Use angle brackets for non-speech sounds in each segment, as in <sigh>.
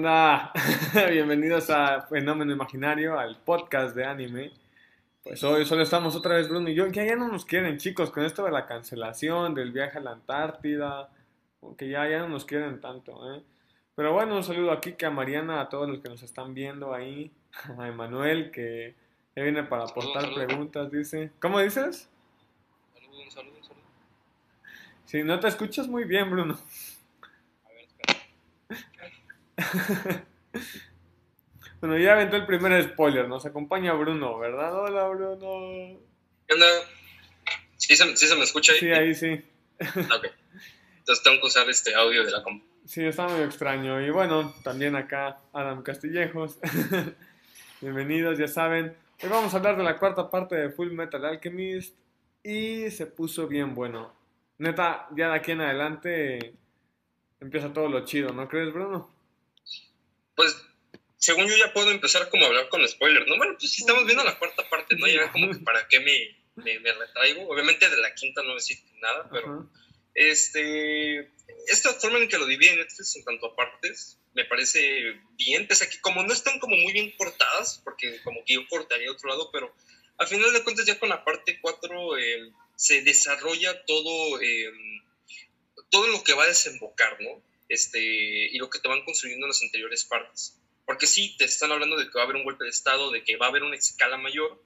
onda? <laughs> Bienvenidos a Fenómeno Imaginario, al podcast de anime. Pues hoy solo estamos otra vez Bruno y yo, que ya no nos quieren chicos, con esto de la cancelación, del viaje a la Antártida, que ya, ya no nos quieren tanto, ¿eh? Pero bueno, un saludo aquí que a Mariana, a todos los que nos están viendo ahí, <laughs> a Emanuel, que viene para aportar preguntas, dice. ¿Cómo dices? Saludos, saludos, saludos. Sí, no te escuchas muy bien, Bruno. <laughs> <laughs> Bueno, ya aventó el primer spoiler. Nos acompaña Bruno, ¿verdad? Hola, Bruno. ¿Qué onda? ¿Sí se, sí se me escucha ahí? Sí, ahí sí. <laughs> Ok. Entonces tengo que usar este audio de la compu. Sí, está muy extraño. Y bueno, también acá Adam Castillejos. <laughs> Bienvenidos, ya saben. Hoy vamos a hablar de la cuarta parte de Full Metal Alchemist. Y se puso bien bueno. Neta, ya de aquí en adelante empieza todo lo chido, ¿no crees, Bruno? Pues, según yo ya puedo empezar como a hablar con spoilers, ¿no? Bueno, pues sí estamos viendo la cuarta parte, ¿no? Ya como que para qué me, me, me retraigo. Obviamente de la quinta no decir nada, pero... Este, esta forma en que lo divide Netflix en tanto a partes me parece bien, pese a que como no están como muy bien cortadas, porque como que yo cortaría otro lado, pero al final de cuentas ya con la parte 4 eh, se desarrolla todo, eh, todo lo que va a desembocar, ¿no? Este, y lo que te van construyendo en las anteriores partes. Porque sí, te están hablando de que va a haber un golpe de estado, de que va a haber una escala mayor,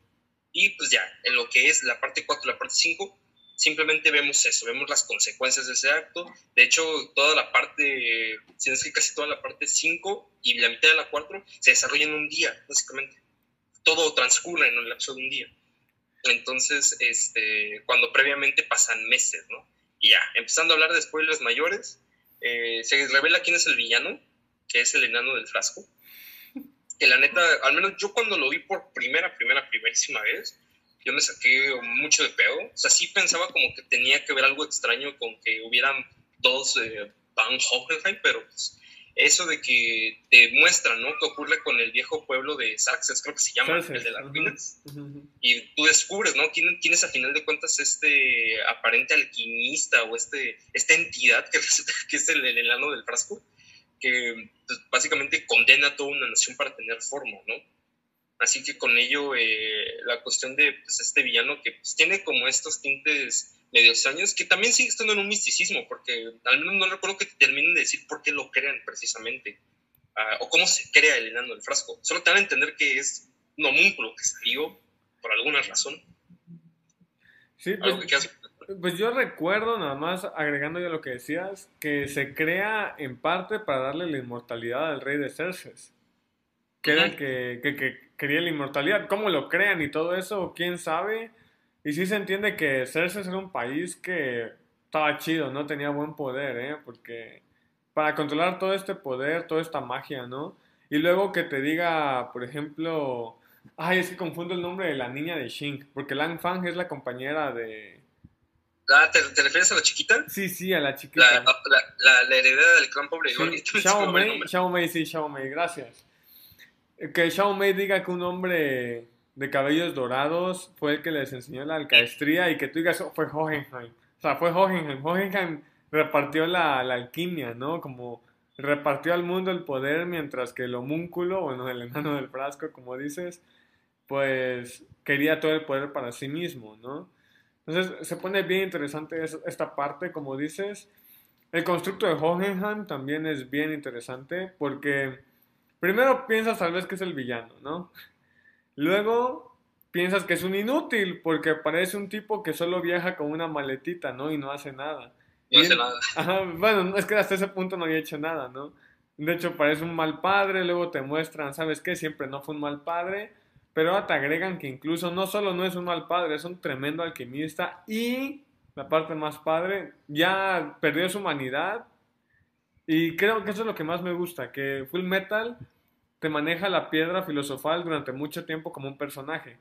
y pues ya, en lo que es la parte 4 y la parte 5, simplemente vemos eso, vemos las consecuencias de ese acto. De hecho, toda la parte, si no es que casi toda la parte 5 y la mitad de la 4 se desarrolla en un día, básicamente. Todo transcurre en el lapso de un día. Entonces, este, cuando previamente pasan meses, ¿no? Y ya, empezando a hablar de spoilers mayores, eh, se revela quién es el villano, que es el enano del frasco. Que la neta, al menos yo cuando lo vi por primera, primera, primerísima vez, yo me saqué mucho de pedo. O sea, sí pensaba como que tenía que ver algo extraño con que hubieran dos eh, Van Hohenheim, pero pues, eso de que te muestran, ¿no? Que ocurre con el viejo pueblo de Saxes, creo que se llama, el de las ruinas. Y tú descubres, ¿no? ¿Quién, quién es a final de cuentas este aparente alquimista o este, esta entidad que <laughs> es el, el enano del frasco? Que pues, básicamente condena a toda una nación para tener forma, ¿no? Así que con ello, eh, la cuestión de pues, este villano que pues, tiene como estos tintes medio extraños, que también sigue estando en un misticismo, porque al menos no recuerdo que te terminen de decir por qué lo crean precisamente, ah, o cómo se crea el enano del frasco. Solo te van a entender que es un homúnculo que salió por alguna razón. Sí, que pues, pues yo recuerdo, nada más agregando ya lo que decías, que se crea en parte para darle la inmortalidad al rey de Cerces. Que era el que, que, que quería la inmortalidad. ¿Cómo lo crean y todo eso? ¿Quién sabe? Y sí se entiende que Cerces era un país que estaba chido, ¿no? Tenía buen poder, ¿eh? Porque para controlar todo este poder, toda esta magia, ¿no? Y luego que te diga, por ejemplo... Ay, es que confundo el nombre de la niña de Xing, porque Lang Fang es la compañera de... Ah, ¿te, te refieres a la chiquita? Sí, sí, a la chiquita. la, la, la heredera del clan pobre. Sí, Xiao Mei. Xiao Mei, sí, Xiao Mei, gracias. Que Xiao Mei diga que un hombre de cabellos dorados fue el que les enseñó la alcaestría y que tú digas, "Oh, fue Hohenheim. O sea, fue Hohenheim. Hohenheim repartió la, la alquimia, ¿no? Como repartió al mundo el poder mientras que el homúnculo, bueno, el enano del frasco, como dices, pues quería todo el poder para sí mismo, ¿no? Entonces se pone bien interesante es- esta parte, como dices. El constructo de Hohenheim también es bien interesante porque primero piensas tal vez que es el villano, ¿no? Luego piensas que es un inútil porque parece un tipo que solo viaja con una maletita, ¿no? Y no hace nada. No hace nada. Ajá, bueno, es que hasta ese punto no había hecho nada, ¿no? De hecho, parece un mal padre, luego te muestran, ¿sabes qué? Siempre no fue un mal padre, pero ahora te agregan que incluso no solo no es un mal padre, es un tremendo alquimista y, la parte más padre, ya perdió su humanidad y creo que eso es lo que más me gusta, que Full Metal te maneja la piedra filosofal durante mucho tiempo como un personaje.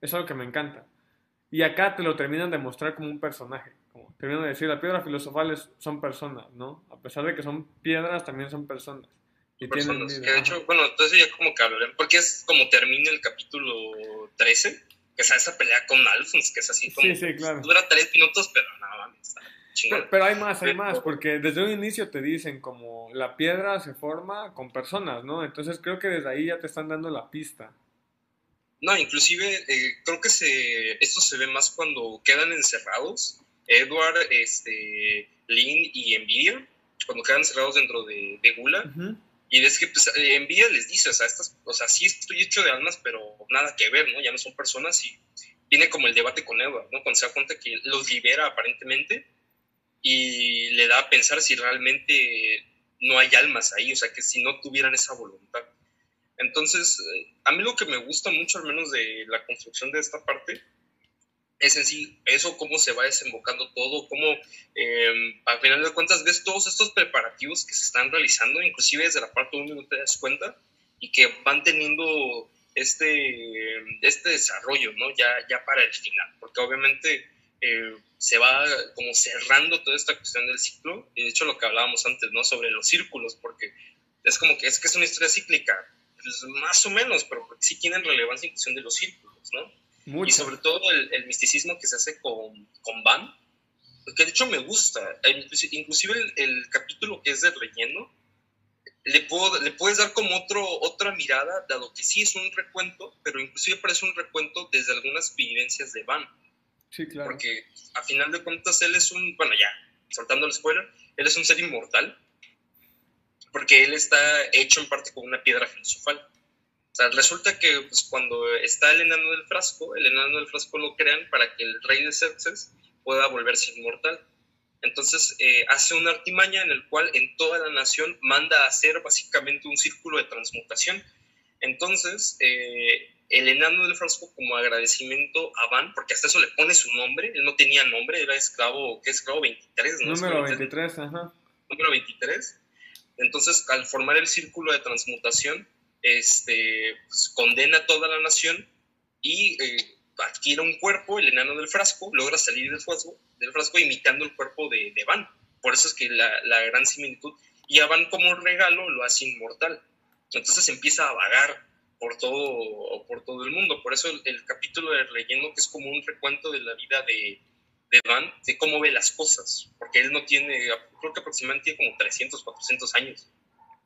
Es lo que me encanta. Y acá te lo terminan de mostrar como un personaje. Como terminan de decir, las piedras filosofales son personas, ¿no? A pesar de que son piedras, también son personas. Y tienen personas. vida. Que de hecho, bueno, entonces ya como que hablaré, porque es como termina el capítulo 13, que es esa pelea con Alphonse, que es así como. Sí, sí, claro. Dura tres minutos, pero no mames. Chingón. Pero, hay más, hay más, porque desde un inicio te dicen como la piedra se forma con personas, ¿no? Entonces creo que desde ahí ya te están dando la pista. No, inclusive eh, creo que se, esto se ve más cuando quedan encerrados. Edward, este, Lynn y Envidia, cuando quedan encerrados dentro de, Gula. Y ves que pues, Envidia les dice, o sea, estas, o sea, sí estoy hecho de almas, pero nada que ver, ¿no? Ya no son personas y tiene como el debate con Edward, ¿no? Cuando se da cuenta que los libera aparentemente y le da a pensar si realmente no hay almas ahí, o sea, que si no tuvieran esa voluntad. Entonces, eh, a mí lo que me gusta mucho, al menos de la construcción de esta parte, es en sí eso, cómo se va desembocando todo, cómo eh, al final de cuentas ves todos estos preparativos que se están realizando, inclusive desde la parte 1 no te das cuenta, y que van teniendo este, este desarrollo, ¿no? Ya, ya para el final, porque obviamente eh, se va como cerrando toda esta cuestión del ciclo, y de hecho lo que hablábamos antes, ¿no? Sobre los círculos, porque es como que es que es una historia cíclica, pues más o menos, pero sí tienen relevancia en cuestión de los círculos, ¿no? Y sobre todo el, misticismo que se hace con, con Van, que de hecho me gusta, inclusive el, el capítulo que es de relleno, le, puedo, le puedes dar como otro, otra mirada, dado que sí es un recuento, pero inclusive parece un recuento desde algunas vivencias de Van. Porque a final de cuentas él es un, bueno ya, saltando el spoiler, él es un ser inmortal, porque él está hecho en parte con una piedra filosofal. O sea, resulta que pues, cuando está el enano del frasco, el enano del frasco lo crean para que el rey de Xerxes pueda volverse inmortal. Entonces eh, hace una artimaña en el cual en toda la nación manda a hacer básicamente un círculo de transmutación. Entonces, eh, el enano del frasco como agradecimiento a Van, porque hasta eso le pone su nombre, él no tenía nombre, era esclavo, ¿qué esclavo 23? ¿no? Número 23, ajá. Número 23. Entonces, al formar el círculo de transmutación, este, pues, condena a toda la nación y eh, adquiere un cuerpo, el enano del frasco, logra salir del frasco, del frasco imitando el cuerpo de, de Van. Por eso es que la, la, gran similitud. Y a Van como regalo lo hace inmortal. Entonces empieza a vagar por todo, por todo el mundo. Por eso el, capítulo de Relleno, que es como un recuento de la vida de, de Van, de cómo ve las cosas. Porque él no tiene, creo que aproximadamente tiene como 300, 400 años.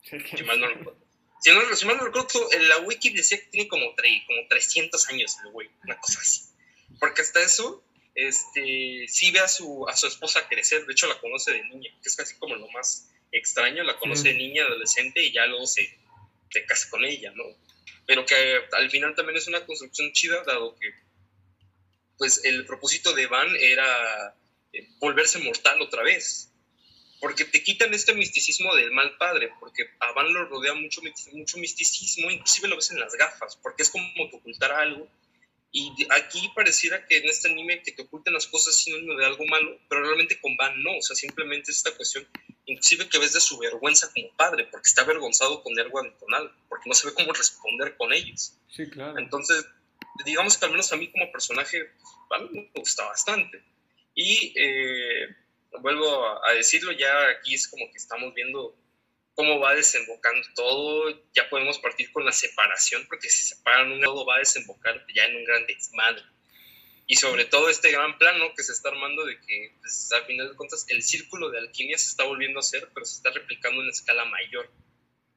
Si mal no <laughs> recuerdo. Si, no, si mal no recuerdo, la wiki decía que tiene como, como 300 años el güey, una cosa así. Porque hasta eso, este, sí ve a su, a su esposa crecer, de hecho la conoce de niña, que es casi como lo más extraño, la conoce de niña, adolescente y ya luego se, se casa con ella, ¿no? Pero que al final también es una construcción chida, dado que pues el propósito de Van era eh, volverse mortal otra vez, porque te quitan este misticismo del mal padre, porque a Van lo rodea mucho, mucho misticismo, inclusive lo ves en las gafas, porque es como ocultar algo y aquí pareciera que en este anime que te oculten las cosas sinónimo de algo malo, pero realmente con Van no, o sea, simplemente esta cuestión, inclusive que ves de su vergüenza como padre, porque está avergonzado con y Tonal, porque no sabe cómo responder con ellos. Sí, claro. Entonces, digamos que al menos a mí como personaje, Van me gusta bastante. Y eh, vuelvo a decirlo, ya aquí es como que estamos viendo cómo va desembocando todo, ya podemos partir con la separación, porque si se separan un todo va a desembocar ya en un gran desmadre. Y sobre todo este gran plano que se está armando de que pues, al final de cuentas el círculo de alquimia se está volviendo a hacer, pero se está replicando en escala mayor.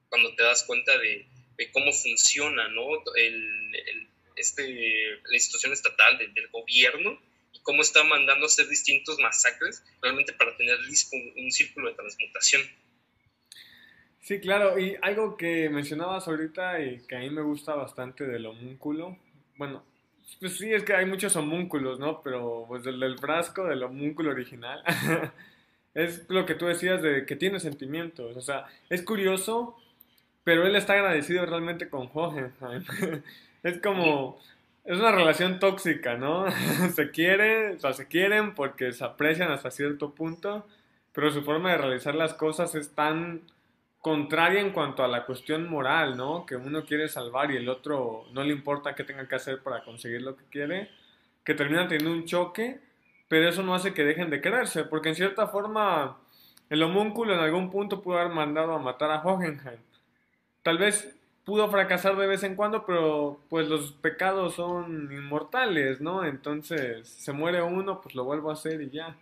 Cuando te das cuenta de, de cómo funciona ¿no? el, el, este, la institución estatal del gobierno y cómo está mandando a hacer distintos masacres realmente para tener un círculo de transmutación Sí, claro, y algo que mencionabas ahorita y que a mí me gusta bastante del homúnculo, bueno, pues sí, es que hay muchos homúnculos, ¿no? Pero pues el del frasco, del homúnculo original, <laughs> es lo que tú decías de que tiene sentimientos, o sea, es curioso, pero él está agradecido realmente con Hohenheim. <laughs> es como, es una relación tóxica, ¿no? <laughs> se quiere, o sea, se quieren porque se aprecian hasta cierto punto, pero su forma de realizar las cosas es tan contraria en cuanto a la cuestión moral, ¿no? Que uno quiere salvar y el otro no le importa qué tenga que hacer para conseguir lo que quiere, que terminan teniendo un choque, pero eso no hace que dejen de quererse, porque en cierta forma el homúnculo en algún punto pudo haber mandado a matar a Hohenheim. Tal vez pudo fracasar de vez en cuando, pero pues los pecados son inmortales, ¿no? Entonces, se muere uno, pues lo vuelvo a hacer y ya.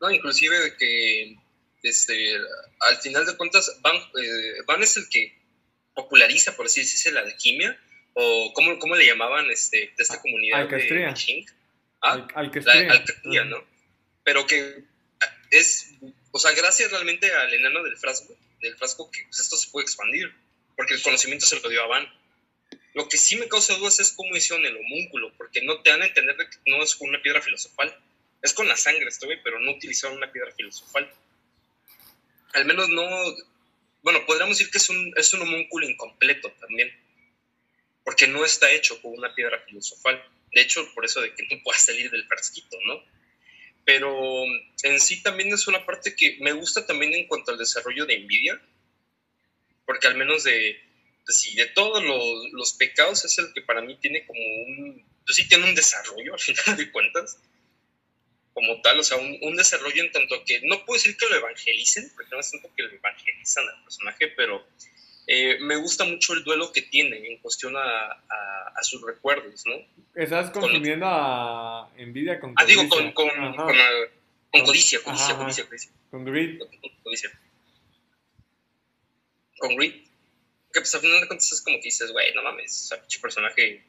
No, inclusive de que este, al final de cuentas Van, eh, Van es el que populariza, por así decirse, la alquimia, o cómo, cómo le llamaban este, de esta comunidad Alcastría. de Ching. Ah, alcastría, ¿no? Pero que es, o sea, gracias realmente al enano del frasco, del frasco que pues, esto se puede expandir, porque el conocimiento se lo dio a Van. Lo que sí me causa dudas es cómo hicieron el homúnculo, porque no te dan a entender de que no es con una piedra filosofal. Es con la sangre esto, pero no utilizaron una piedra filosofal. Al menos no... Bueno, podríamos decir que es un, es un homúnculo incompleto también, porque no está hecho con una piedra filosofal. De hecho, por eso de que no pueda salir del frasquito, ¿no? Pero en sí también es una parte que me gusta también en cuanto al desarrollo de Nvidia, porque al menos de, de, sí, de todos los, los, pecados es el que para mí tiene como un, pues sí tiene un desarrollo <laughs> al final de cuentas, como tal, o sea, un, un, desarrollo en tanto que no puedo decir que lo evangelicen, porque no es tanto que lo evangelizan al personaje, pero eh, me gusta mucho el duelo que tiene en cuestión a, a, a sus recuerdos, ¿no? Estás confundiendo con, a Nvidia con Ah, digo, con, con, con, con, con codicia, codicia, Ajá. codicia, codicia. con Greed. Codicia. Con Greed. Que pues al final de cuentas es como que dices, güey, no mames, o sea, pinche personaje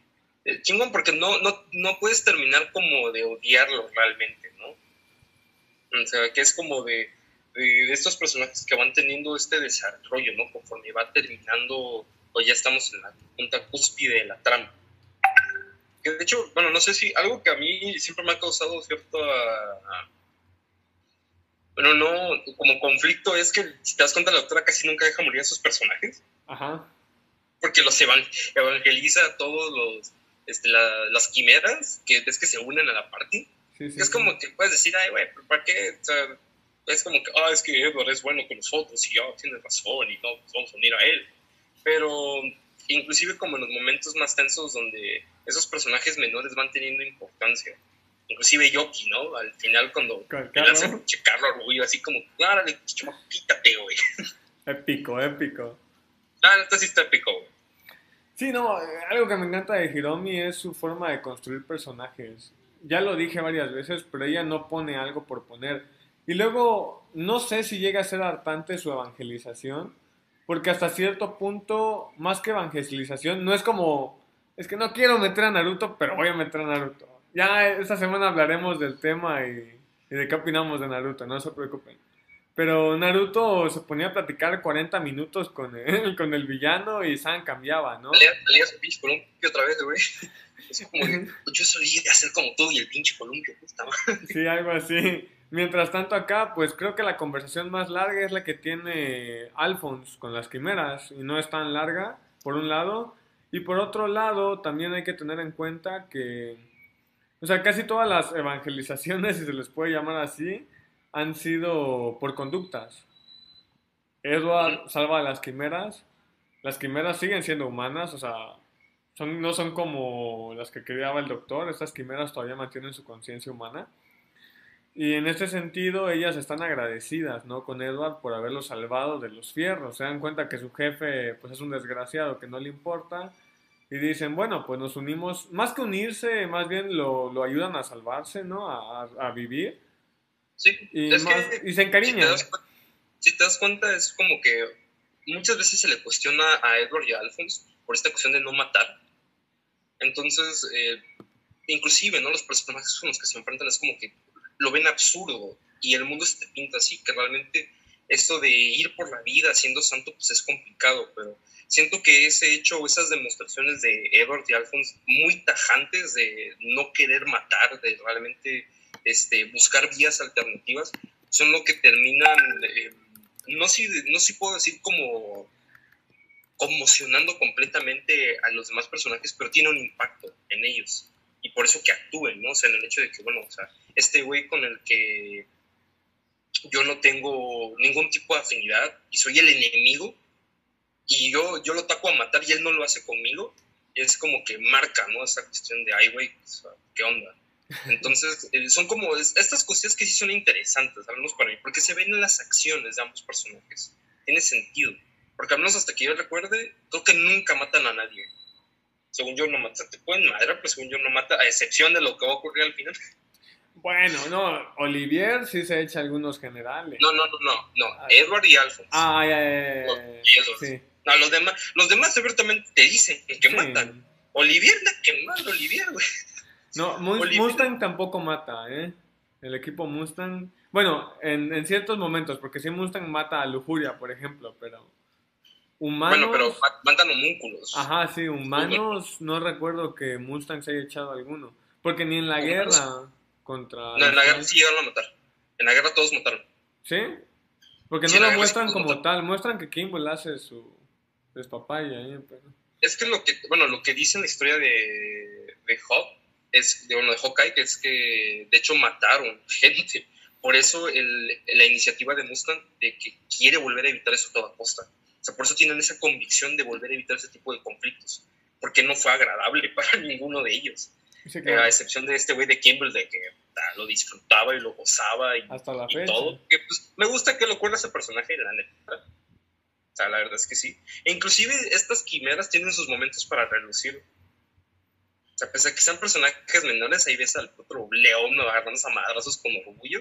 eh, chingón, porque no, no, no puedes terminar como de odiarlo realmente, ¿no? O sea, que es como de, de, de estos personajes que van teniendo este desarrollo, ¿no? Conforme va terminando, o ya estamos en la punta cúspide de la trama. Que de hecho, bueno, no sé si algo que a mí siempre me ha causado cierta. Bueno, no, como conflicto es que si te das cuenta, la autora casi nunca deja morir a sus personajes. Ajá. Porque los evangeliza a todos los. Este, la, las quimeras, que es que se unen a la party. Sí, sí, es sí. como que puedes decir, ay, güey, ¿para qué? O sea, es como que, ah, es que Edward es bueno con nosotros y ya oh, tiene razón y no, pues vamos a unir a él. Pero inclusive como en los momentos más tensos donde esos personajes menores van teniendo importancia. Inclusive Yoki, ¿no? Al final cuando le hace Carlo. el checarlo a Rubio, así como, claro, quítate, güey. Épico, épico. Ah, esto sí está épico, güey. Sí, no, algo que me encanta de Hiromi es su forma de construir personajes. Ya lo dije varias veces, pero ella no pone algo por poner. Y luego, no sé si llega a ser hartante su evangelización, porque hasta cierto punto, más que evangelización, no es como, es que no quiero meter a Naruto, pero voy a meter a Naruto. Ya esta semana hablaremos del tema y, y de qué opinamos de Naruto, no se preocupen. Pero Naruto se ponía a platicar 40 minutos con el, <laughs> con el villano y San cambiaba, ¿no? Salía su pinche columpio otra vez, güey. <laughs> Es como, de, <laughs> yo hacer como tú y el pinche columpio, puta madre. Sí, algo así. Mientras tanto acá, pues creo que la conversación más larga es la que tiene Alphonse con las quimeras y no es tan larga, por un lado. Y por otro lado, también hay que tener en cuenta que, o sea, casi todas las evangelizaciones, si se les puede llamar así, han sido por conductas. Edward salva a las quimeras. Las quimeras siguen siendo humanas, o sea, son, no son como las que creaba el doctor. Estas quimeras todavía mantienen su conciencia humana. Y en este sentido, ellas están agradecidas, ¿no? Con Edward por haberlo salvado de los fierros. Se dan cuenta que su jefe, pues, es un desgraciado que no le importa. Y dicen, bueno, pues nos unimos. Más que unirse, más bien lo, lo ayudan a salvarse, ¿no? A, a, a vivir. Sí, Y, es más- que y se encariñan. Si te, das, si te das cuenta, es como que muchas veces se le cuestiona a Edward y a Alphonse por esta cuestión de no matar. Entonces, eh, inclusive, ¿no? Los personajes con los que se enfrentan es como que lo ven absurdo y el mundo se te pinta así, que realmente esto de ir por la vida siendo santo pues es complicado, pero siento que ese hecho o esas demostraciones de Edward y Alphonse muy tajantes de no querer matar, de realmente este, buscar vías alternativas, son lo que terminan, eh, no sé no si puedo decir como conmocionando completamente a los demás personajes, pero tiene un impacto en ellos. Y por eso que actúen, ¿no? O sea, en el hecho de que, bueno, o sea, este güey con el que yo no tengo ningún tipo de afinidad y soy el enemigo y yo, yo lo taco a matar y él no lo hace conmigo, es como que marca, ¿no? Esa cuestión de, ay, güey, ¿qué onda? Entonces, eh, son como es- estas cuestiones que sí son interesantes, al menos para mí, porque se ven en las acciones de ambos personajes. Tiene sentido. Porque al menos hasta que yo recuerde, creo que nunca matan a nadie. Según yo no matan, te pueden madre, pues según yo no mata, a excepción de lo que va a ocurrir al final. <laughs> Bueno, no, Olivier sí se echa algunos generales. No, no, no, no, no. Edward y Alphonse. Ah, ya, ya, ya. Sí. No, los demás, los demás abiertamente te dicen que Sí. matan. Olivier la que mata, Olivier, güey. No. Mustang tampoco mata, ¿eh? El equipo Mustang. Bueno, en, en ciertos momentos, porque si Mustang mata a Lujuria, por ejemplo, pero. Humanos. Bueno, pero ma- matan homúnculos. Ajá, sí, humanos. No recuerdo que Mustang se haya echado alguno. Porque ni en la Humanos. guerra contra. No, en la guerra sí llegaron a matar. En la guerra todos mataron. ¿Sí? Porque Sí, no lo muestran sí como tal. Muestran que Kimball hace su despapaya pero. Es que lo que, bueno, lo que dice en la historia de, de es, de, bueno, de Hawkeye, que es que de hecho mataron <laughs> gente. Por eso el, la iniciativa de Mustang de que quiere volver a evitar eso a toda costa. O sea, por eso tienen esa convicción de volver a evitar ese tipo de conflictos. Porque no fue agradable <laughs> para ninguno de ellos. Sí, Eh, claro. a excepción de este güey de Kimball, de que lo disfrutaba y lo gozaba y, Hasta la y fecha. todo. Que, pues, me gusta que lo cuelga ese personaje, la neta. O sea, la verdad es que sí. E inclusive estas quimeras tienen sus momentos para relucir. Sea, pese a que sean personajes menores, ahí ves al otro león agarrándose a madrazos con orgullo.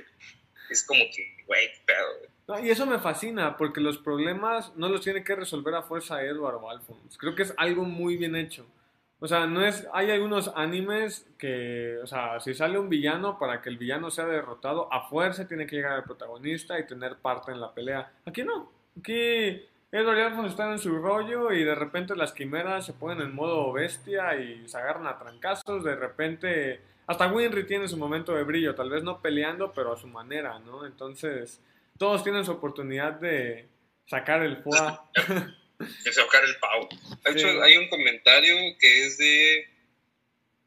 Es como que, güey, pedo. No, y eso me fascina, porque los problemas no los tiene que resolver a fuerza Edward o Alphonse. Creo que es algo muy bien hecho. O sea, no es. Hay algunos animes que. O sea, si sale un villano, para que el villano sea derrotado, a fuerza tiene que llegar el protagonista y tener parte en la pelea. Aquí no. Aquí Edward y Alphonse están en su rollo y de repente las quimeras se ponen en modo bestia y se agarran a trancazos. De repente. Hasta Winry tiene su momento de brillo, tal vez no peleando, pero a su manera, ¿no? Entonces todos tienen su oportunidad de sacar el foie. <laughs> De sacar el pavo. De hecho, Sí. hay un comentario que es de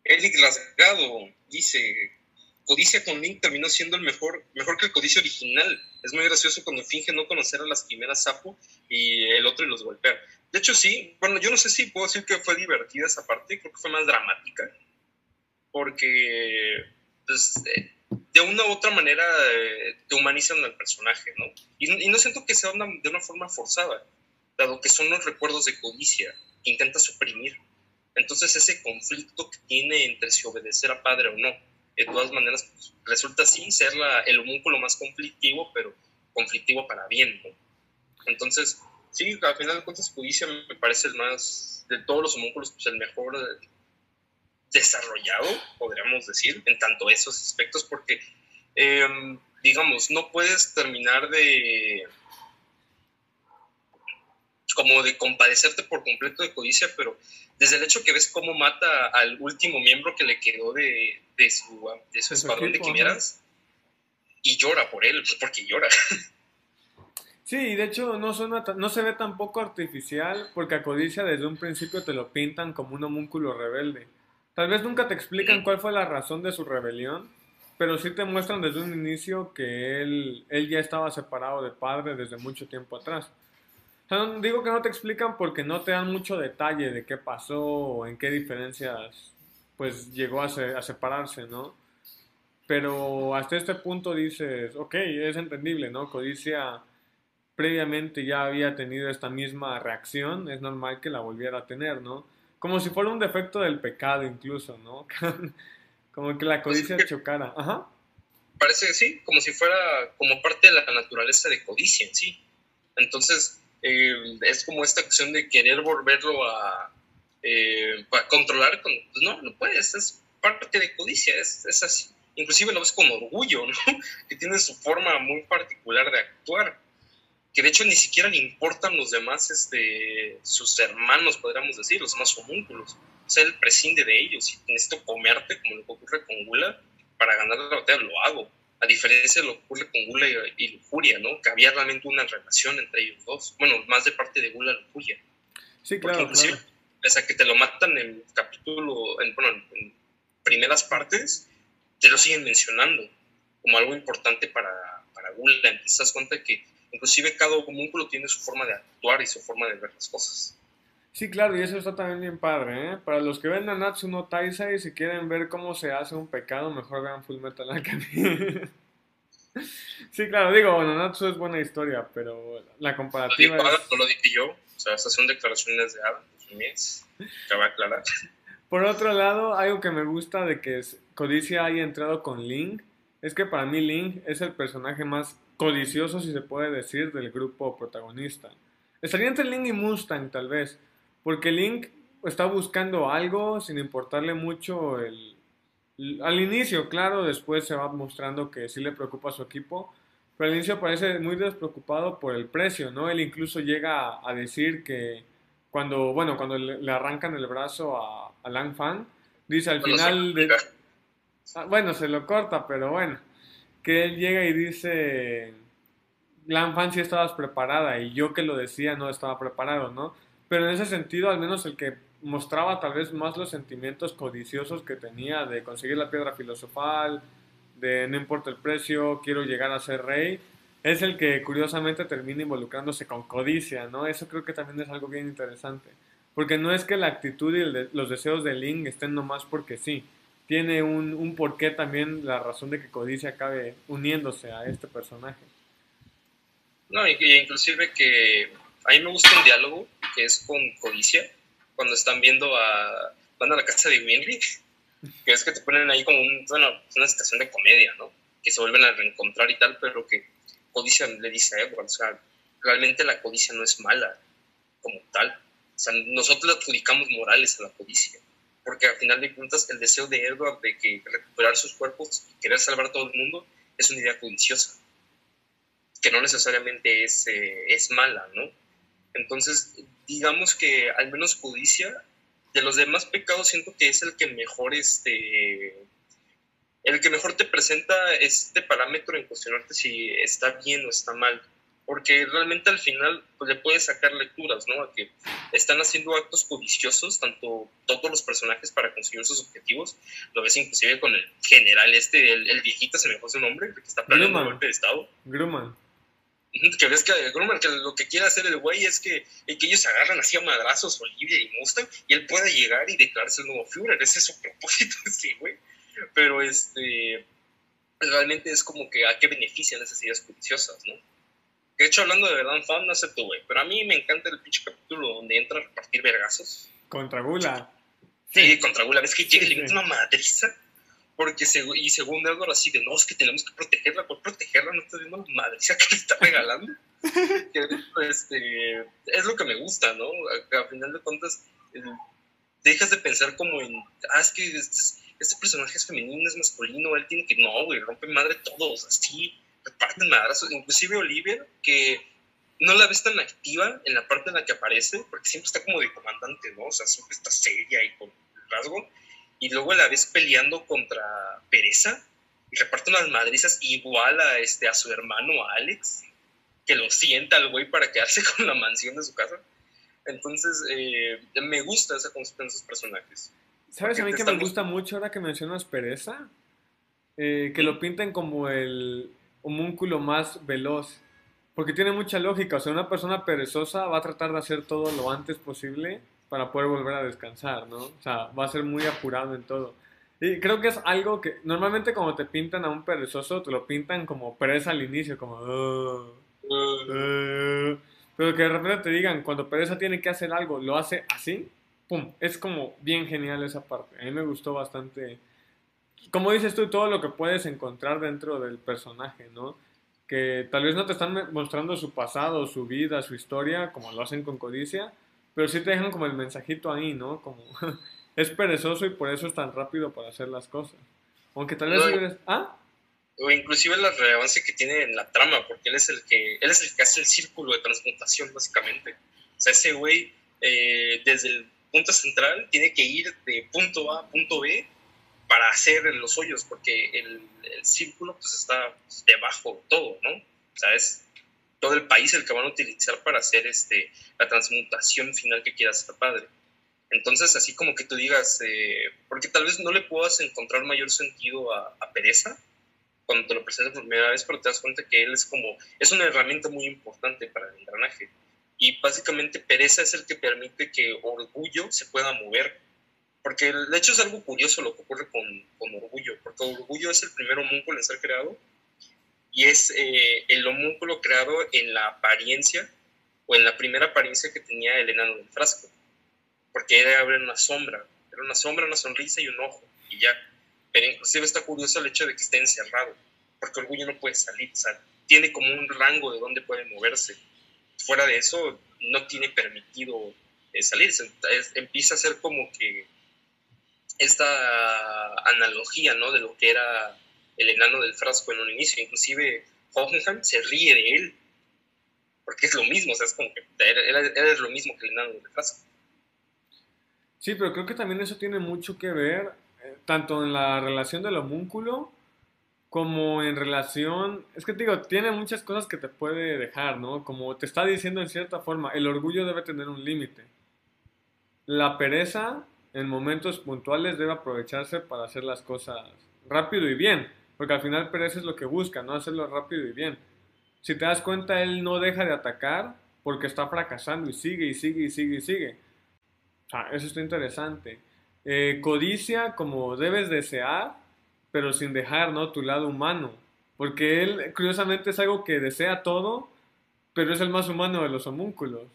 Eric Rasgado. Dice: Codicia con Link terminó siendo el mejor, mejor que el Codicia original. Es muy gracioso cuando finge no conocer a las quimeras sapo y el otro y los golpea. De hecho, sí. Bueno, yo no sé si puedo decir que fue divertida esa parte. Creo que fue más dramática. Porque, pues, eh, de una u otra manera eh, te humanizan al personaje, ¿no? Y, y no siento que sea una- de una forma forzada dado que son los recuerdos de codicia que intenta suprimir. Entonces ese conflicto que tiene entre si obedecer a padre o no, de todas maneras pues, resulta así ser el homúnculo más conflictivo, pero conflictivo para bien. ¿no? Entonces, sí, al final de cuentas codicia me parece el más, de todos los homúnculos, pues el mejor desarrollado, podríamos decir, en tanto esos aspectos, porque, em, digamos, no puedes terminar de como de compadecerte por completo de codicia, pero desde el hecho que ves cómo mata al último miembro que le quedó de, de su, de su escuadrón de quimeras y llora por él, pues porque llora. <laughs> Sí, y de hecho no, suena no se ve tampoco artificial porque a Codicia desde un principio te lo pintan como un homúnculo rebelde. Tal vez nunca te explican cuál fue la razón de su rebelión, pero sí te muestran desde un inicio que él, él ya estaba separado de padre desde mucho tiempo atrás. Sea, digo que no te explican porque no te dan mucho detalle de qué pasó o en qué diferencias pues llegó a, se- a separarse, ¿no? Pero hasta este punto dices, ok, es entendible, ¿no? Codicia previamente ya había tenido esta misma reacción, es normal que la volviera a tener, ¿no? Como si fuera un defecto del pecado incluso, ¿no? <laughs> Como que la codicia Pues es que- chocara. Ajá. Parece que sí, como si fuera como parte de la naturaleza de codicia en sí. Entonces, eh, es como esta acción de querer volverlo a, eh, controlar. Con, pues no, no puedes, es parte de codicia, es, es así. Inclusive lo ves con orgullo, ¿no? <laughs> Que tiene su forma muy particular de actuar. Que de hecho ni siquiera le importan los demás, este, sus hermanos, podríamos decir, los demás homúnculos. O sea, él prescinde de ellos. Si necesito comerte, como lo que ocurre con Gula, para ganar la batalla lo hago. A diferencia de lo que ocurre con Gula y, Lujuria, ¿no? Que había realmente una relación entre ellos dos. Bueno, más de parte de Gula y Lujuria. Sí, claro, inclusive, claro. pese a que te lo matan en capítulo, en, bueno, en, en primeras partes, te lo siguen mencionando como algo importante para, para Gula. Te das cuenta que inclusive cada homúnculo tiene su forma de actuar y su forma de ver las cosas. Sí, claro, y eso está también bien padre, ¿eh? Para los que ven Nanatsu no Taisai, si quieren ver cómo se hace un pecado, mejor vean Full Metal Alchemy. <laughs> sí, claro, digo, Nanatsu es buena historia, pero la Lo comparativa es... no lo dije yo. O sea, estas son declaraciones de Adam, pues, va a aclarar. Por otro lado, algo que me gusta de que Codicia haya entrado con Link es que para mí Link es el personaje más codicioso, si se puede decir, del grupo protagonista. Estaría entre Link y Mustang, tal vez, porque Link está buscando algo sin importarle mucho el... Al inicio, claro, después se va mostrando que sí le preocupa a su equipo, pero al inicio parece muy despreocupado por el precio, ¿no? Él incluso llega a, decir que cuando, bueno, cuando le, arrancan el brazo a, a Lang Fan, dice al final de... Ah, bueno, se lo corta, pero bueno, que él llega y dice, Lang Fan sí estabas preparada y yo que lo decía no estaba preparado, ¿no? Pero en ese sentido, al menos el que mostraba tal vez más los sentimientos codiciosos que tenía de conseguir la piedra filosofal, de no importa el precio, quiero llegar a ser rey, es el que curiosamente termina involucrándose con codicia, ¿no? Eso creo que también es algo bien interesante. Porque no es que la actitud y los deseos de Link estén nomás porque sí. Tiene un, un porqué también la razón de que Codicia acabe uniéndose a este personaje. No, inclusive que a mí me gusta un diálogo que es con Codicia, cuando están viendo a... van a la casa de Winry que es que te ponen ahí como una situación de comedia, ¿no? Que se vuelven a reencontrar y tal, pero que codicia le dice a Edward, o sea, realmente la codicia no es mala como tal. O sea, nosotros le adjudicamos morales a la codicia, porque al final de cuentas el deseo de Edward de que recuperar sus cuerpos y querer salvar a todo el mundo es una idea codiciosa, que no necesariamente es, eh, es mala, ¿no? Entonces, digamos que al menos codicia de los demás pecados siento que es el que mejor este el que mejor te presenta este parámetro en cuestionarte si está bien o está mal porque realmente al final pues, le puedes sacar lecturas, ¿no? A que están haciendo actos codiciosos, tanto todos los personajes para conseguir sus objetivos. Lo ves inclusive con el general este, el, viejito, se me fue su nombre, el que está planeando un golpe de Estado. Grumman que ves que que lo que quiere hacer el güey es que, que ellos se agarran así a madrazos, Olivia y Mustang, y él pueda llegar y declararse el nuevo Führer. Ese es su <laughs> propósito, sí, güey. Pero este, realmente es como que a qué benefician esas ideas codiciosas, ¿no? De hecho, hablando de verdad, fan, no sé tú, güey, pero a mí me encanta el pinche capítulo donde entra a repartir vergazos. Contra Gula. Sí, contra Gula. ¿Ves que llega y le una madriza? Porque y según Edward así de, no, es que tenemos que protegerla, por protegerla no estás viendo la madriza que le está regalando. <laughs> este, es lo que me gusta, ¿no? A, final de cuentas, dejas de pensar como en, ah, es que este, este, personaje es femenino, es masculino, él tiene que, no, güey, rompe madre todos, así, reparten madrazos, inclusive Olivia, que no la ves tan activa en la parte en la que aparece, porque siempre está como de comandante, ¿no? O sea, siempre está seria y con rasgo, y luego la ves peleando contra Pereza y reparte unas madrizas igual a, este, a su hermano Alex, que lo sienta al güey para quedarse <laughs> con la mansión de su casa. Entonces, eh, me gusta esa concepción de esos personajes. ¿Sabes a mí que me gusta mucho ahora que mencionas Pereza? Eh, que lo pinten como el homúnculo más veloz. Porque tiene mucha lógica. O sea, una persona perezosa va a tratar de hacer todo lo antes posible para poder volver a descansar, ¿no? O sea, va a ser muy apurado en todo. Y creo que es algo que normalmente cuando te pintan a un perezoso, te lo pintan como pereza al inicio, como... pero que de repente te digan, cuando pereza tiene que hacer algo, lo hace así, ¡pum! Es como bien genial esa parte. A mí me gustó bastante. Como dices tú, todo lo que puedes encontrar dentro del personaje, ¿no? Que tal vez no te están mostrando su pasado, su vida, su historia, como lo hacen con Codicia, pero sí te dejan como el mensajito ahí, ¿no? Como <laughs> es perezoso y por eso es tan rápido para hacer las cosas. Aunque tal vez ¿Ah? O inclusive la relevancia que tiene en la trama, porque él es el que, él es el que hace el círculo de transmutación, básicamente. O sea, ese güey, eh, desde el punto central, tiene que ir de punto A a punto B para hacer los hoyos, porque el, el círculo pues está debajo de todo, ¿no? O sea, es todo el país el que van a utilizar para hacer este, la transmutación final que quiera hacer padre. Entonces, así como que tú digas, eh, porque tal vez no le puedas encontrar mayor sentido a, Pereza cuando te lo presentas por primera vez, pero te das cuenta que él es como, es una herramienta muy importante para el engranaje. Y básicamente Pereza es el que permite que Orgullo se pueda mover. Porque de hecho es algo curioso lo que ocurre con, con Orgullo, porque Orgullo es el primer homúnculo en ser creado y es eh, el homúnculo creado en la apariencia o en la primera apariencia que tenía el enano del frasco, porque era una sombra, era una sombra, una sonrisa y un ojo, y ya. Pero inclusive está curioso el hecho de que esté encerrado, porque Orgullo no puede salir, tiene como un rango de dónde puede moverse. Fuera de eso, no tiene permitido eh, salir, empieza a ser como que esta analogía, ¿no? De lo que era el enano del frasco en un inicio, inclusive Hoffenheim se ríe de él, porque es lo mismo, o sea, es como que era, lo mismo que el enano del frasco. Sí, pero creo que también eso tiene mucho que ver, eh, tanto en la relación del homúnculo, como en relación, es que te digo, tiene muchas cosas que te puede dejar, ¿no? Como te está diciendo en cierta forma, el orgullo debe tener un límite. La pereza en momentos puntuales debe aprovecharse para hacer las cosas rápido y bien, porque al final pereza es lo que busca, ¿no? Hacerlo rápido y bien. Si te das cuenta, él no deja de atacar porque está fracasando y sigue y sigue y sigue y sigue. Sea, eso está interesante. Eh, codicia como debes desear, pero sin dejar, ¿no? Tu lado humano. Porque él, curiosamente, es algo que desea todo, pero es el más humano de los homúnculos.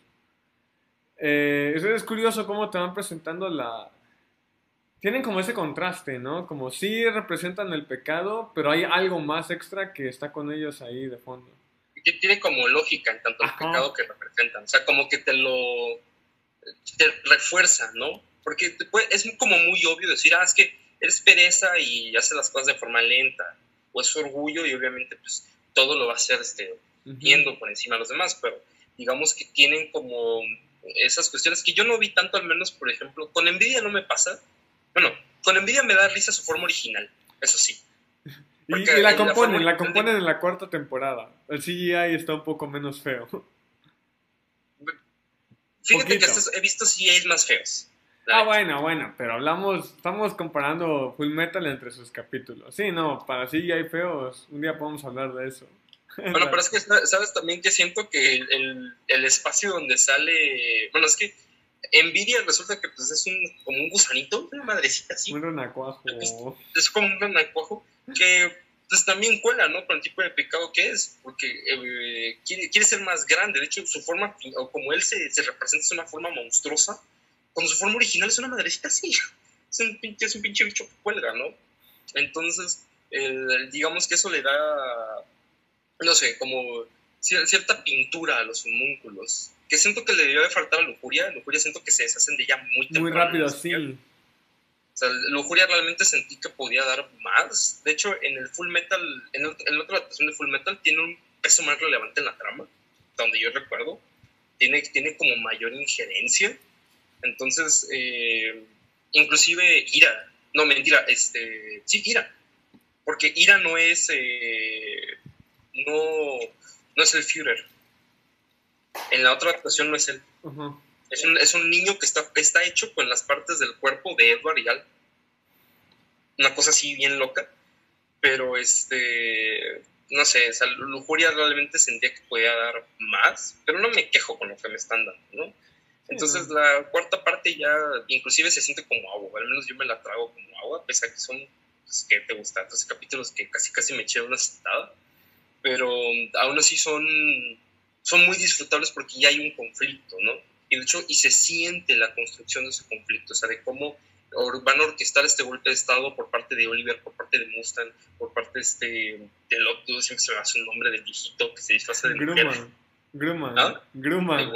Eh, es curioso cómo te van presentando la... Tienen como ese contraste, ¿no? Como sí representan el pecado, pero hay algo más extra que está con ellos ahí de fondo. Que tiene como lógica en tanto el pecado que representan. O sea, como que te lo... te refuerza, ¿no? Porque es como muy obvio decir, ah, es que es pereza y hace las cosas de forma lenta, o es orgullo y obviamente pues todo lo va a hacer este, viendo por encima de los demás, pero digamos que tienen como esas cuestiones que yo no vi tanto al menos, por ejemplo, con envidia no me pasa, bueno, con envidia me da risa su forma original, eso sí. Y, la componen, la, componen en la cuarta temporada. El CGI está un poco menos feo. Fíjate que he visto CGI más feos. Ah, bueno, bueno, pero hablamos, estamos comparando Full Metal entre sus capítulos. Sí, no, para hay feos. Un día podemos hablar de eso. <laughs> Bueno, pero es que sabes también que siento que el, el, espacio donde sale. Bueno, es que Nvidia resulta que pues, es un, como un gusanito, una madrecita así. Un renacuajo. Es, como un renacuajo que pues también cuela, ¿no? Con el tipo de pecado que es, porque eh, quiere, quiere, ser más grande. De hecho, su forma, o como él se, se representa, es una forma monstruosa cuando su forma original es una madrecita así. <laughs> Es un pinche, es un pinche bicho que cuelga, ¿no? Entonces, digamos que eso le da, no sé, como cierta pintura a los homúnculos. Que siento que le debió de faltar a Lujuria. Lujuria siento que se deshacen de ella muy temprano. Muy rápido, sí. O sea, Lujuria realmente sentí que podía dar más. De hecho, en el Full Metal, en, en la otra adaptación de Full Metal, tiene un peso más relevante en la trama, donde yo recuerdo. Tiene, tiene como mayor injerencia entonces, eh, inclusive Ira, no mentira, este, sí, Ira, porque Ira no es, eh, no, no es el Führer. En la otra actuación no es él. es, un, es, un, niño que está, está hecho con las partes del cuerpo de Edward y Al. Una cosa así bien loca. Pero este, no sé, esa Lujuria realmente sentía que podía dar más, pero no me quejo con lo que me están dando, ¿no? Entonces la cuarta parte ya inclusive se siente como agua, al menos yo me la trago como agua, pese a que son, pues, que te gustan, 13 capítulos que casi casi me eché una sentada, pero aún así son, son muy disfrutables porque ya hay un conflicto, ¿no? Y de hecho, y se siente la construcción de ese conflicto, o sea, de cómo van a orquestar este golpe de Estado por parte de Oliver, por parte de Mustang, por parte de este, de siempre se me hace un nombre de viejito que se disfraza de Grumman. Grumman. ¿Ah? Grumman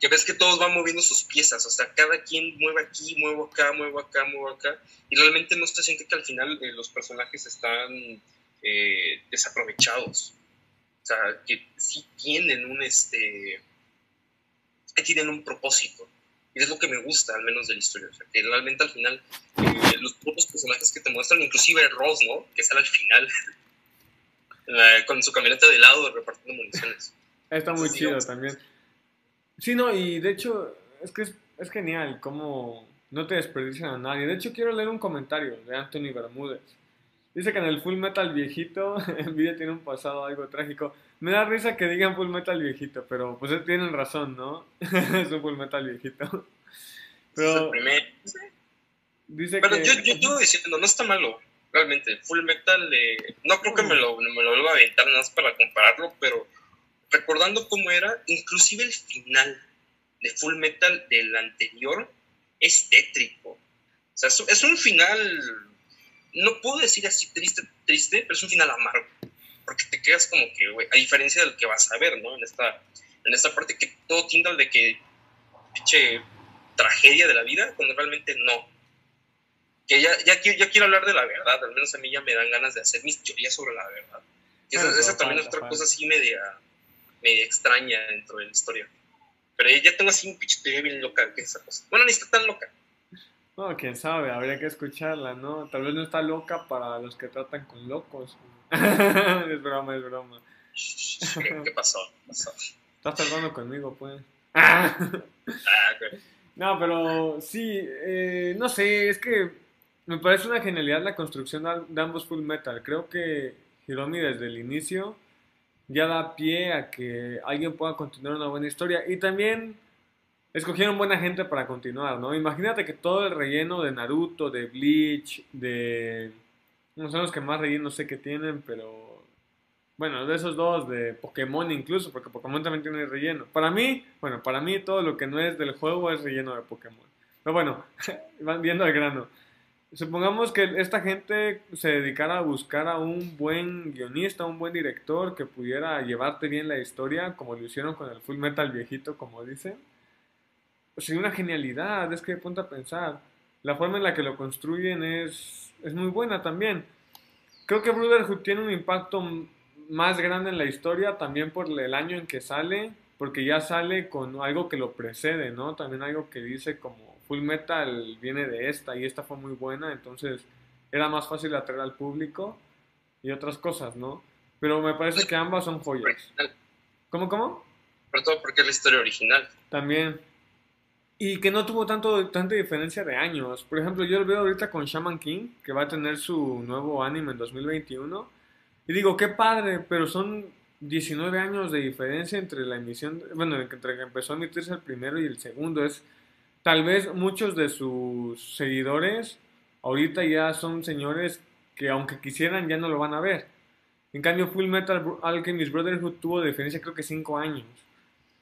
que ves que todos van moviendo sus piezas, o sea, cada quien mueve aquí, muevo acá, muevo acá, muevo acá, y realmente no se siente que al final eh, los personajes están eh, desaprovechados, o sea, que sí tienen un, este, tienen un propósito, y es lo que me gusta, al menos de la historia, o sea, que realmente al final eh, los pocos personajes que te muestran, inclusive Ross, ¿no?, que sale al final, <laughs> con su camioneta de lado repartiendo municiones. Está muy chido también. Sí, no, y de hecho, es que es, genial cómo no te desperdician a nadie. De hecho, quiero leer un comentario de Anthony Bermúdez. Dice que en el Full Metal viejito, <laughs> Nvidia tiene un pasado algo trágico. Me da risa que digan Full Metal viejito, pero pues tienen razón, ¿no? <laughs> es un Full Metal viejito. Pero, dice pero yo, yo, yo diciendo, no está malo, realmente. Full Metal, eh, no creo que me lo, me lo vuelva a aventar nada más para compararlo, pero recordando cómo era, inclusive el final de Full Metal del anterior es tétrico. O sea, es, un final, no puedo decir así triste, triste, pero es un final amargo. porque te quedas como que, güey, a diferencia del que vas a ver, ¿no? En esta, en esta parte que todo tiende de que, pinche tragedia de la vida, cuando realmente no. Que ya, ya, ya, quiero hablar de la verdad, al menos a mí ya me dan ganas de hacer mis teorías sobre la verdad. Y esa, también es otra cosa así media, media extraña dentro de la historia. Pero ya tengo así un pinche teoría bien loca que esa cosa. Bueno, ni está tan loca. No, quién sabe, habría que escucharla, ¿no? Tal vez no está loca para los que tratan con locos. <laughs> es broma, es broma. ¿Qué, pasó? Estás tratando conmigo, pues. ah, <laughs> No, pero sí, eh, no sé, es que me parece una genialidad la construcción de ambos Full Metal. Creo que Hiromi desde el inicio ya da pie a que alguien pueda continuar una buena historia. Y también escogieron buena gente para continuar, ¿no? Imagínate que todo el relleno de Naruto, de Bleach, de... No son los que más relleno sé que tienen, pero... Bueno, de esos dos, de Pokémon incluso, porque Pokémon también tiene relleno. Para mí, bueno, para mí todo lo que no es del juego es relleno de Pokémon. Pero bueno, <laughs> van viendo al grano. Supongamos que esta gente se dedicara a buscar a un buen guionista, un buen director que pudiera llevarte bien la historia, como lo hicieron con el Full Metal viejito, como dicen sería una genialidad, es que ponte a pensar. La forma en la que lo construyen es, es muy buena también. Creo que Brotherhood tiene un impacto más grande en la historia también por el año en que sale, porque ya sale con algo que lo precede, ¿no? También algo que dice como Full Metal viene de esta y esta fue muy buena, entonces era más fácil atraer al público y otras cosas, ¿no? Pero me parece que ambas son joyas. ¿Cómo, cómo? Sobre todo porque es la historia original. También. Y que no tuvo tanto, tanta diferencia de años. Por ejemplo, yo lo veo ahorita con Shaman King, que va a tener su nuevo anime en 2021. Y digo, qué padre, pero son 19 años de diferencia entre la emisión, bueno, entre que empezó a emitirse el primero y el segundo. Es, tal vez muchos de sus seguidores ahorita ya son señores que aunque quisieran ya no lo van a ver. En cambio, Full Metal Alchemist Brotherhood tuvo diferencia creo que 5 años.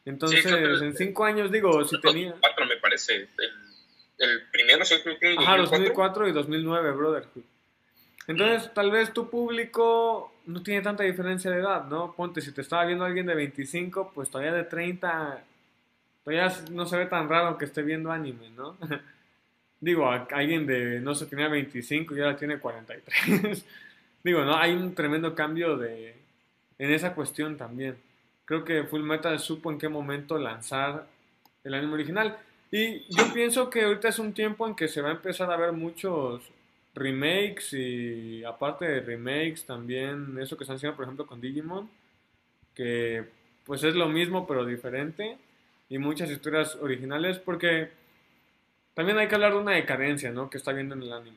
Entonces, en cinco años, digo, si tenía... Cuatro, me parece. El, primero, sí, creo que... Ajá, 2004 y 2009, Brotherhood. Entonces, tal vez tu público no tiene tanta diferencia de edad, ¿no? Ponte, si te estaba viendo alguien de 25, pues todavía de 30, todavía no se ve tan raro que esté viendo anime, ¿no? <laughs> Digo, alguien de, no sé, tenía 25 y ahora tiene 43. <laughs> Digo, ¿no? Hay un tremendo cambio de, en esa cuestión también creo que Full Metal supo en qué momento lanzar el anime original. Y yo pienso que ahorita es un tiempo en que se va a empezar a ver muchos remakes y aparte de remakes también eso que están haciendo por ejemplo con Digimon, que pues es lo mismo pero diferente y muchas historias originales porque también hay que hablar de una decadencia, ¿no? Que está viendo en el anime.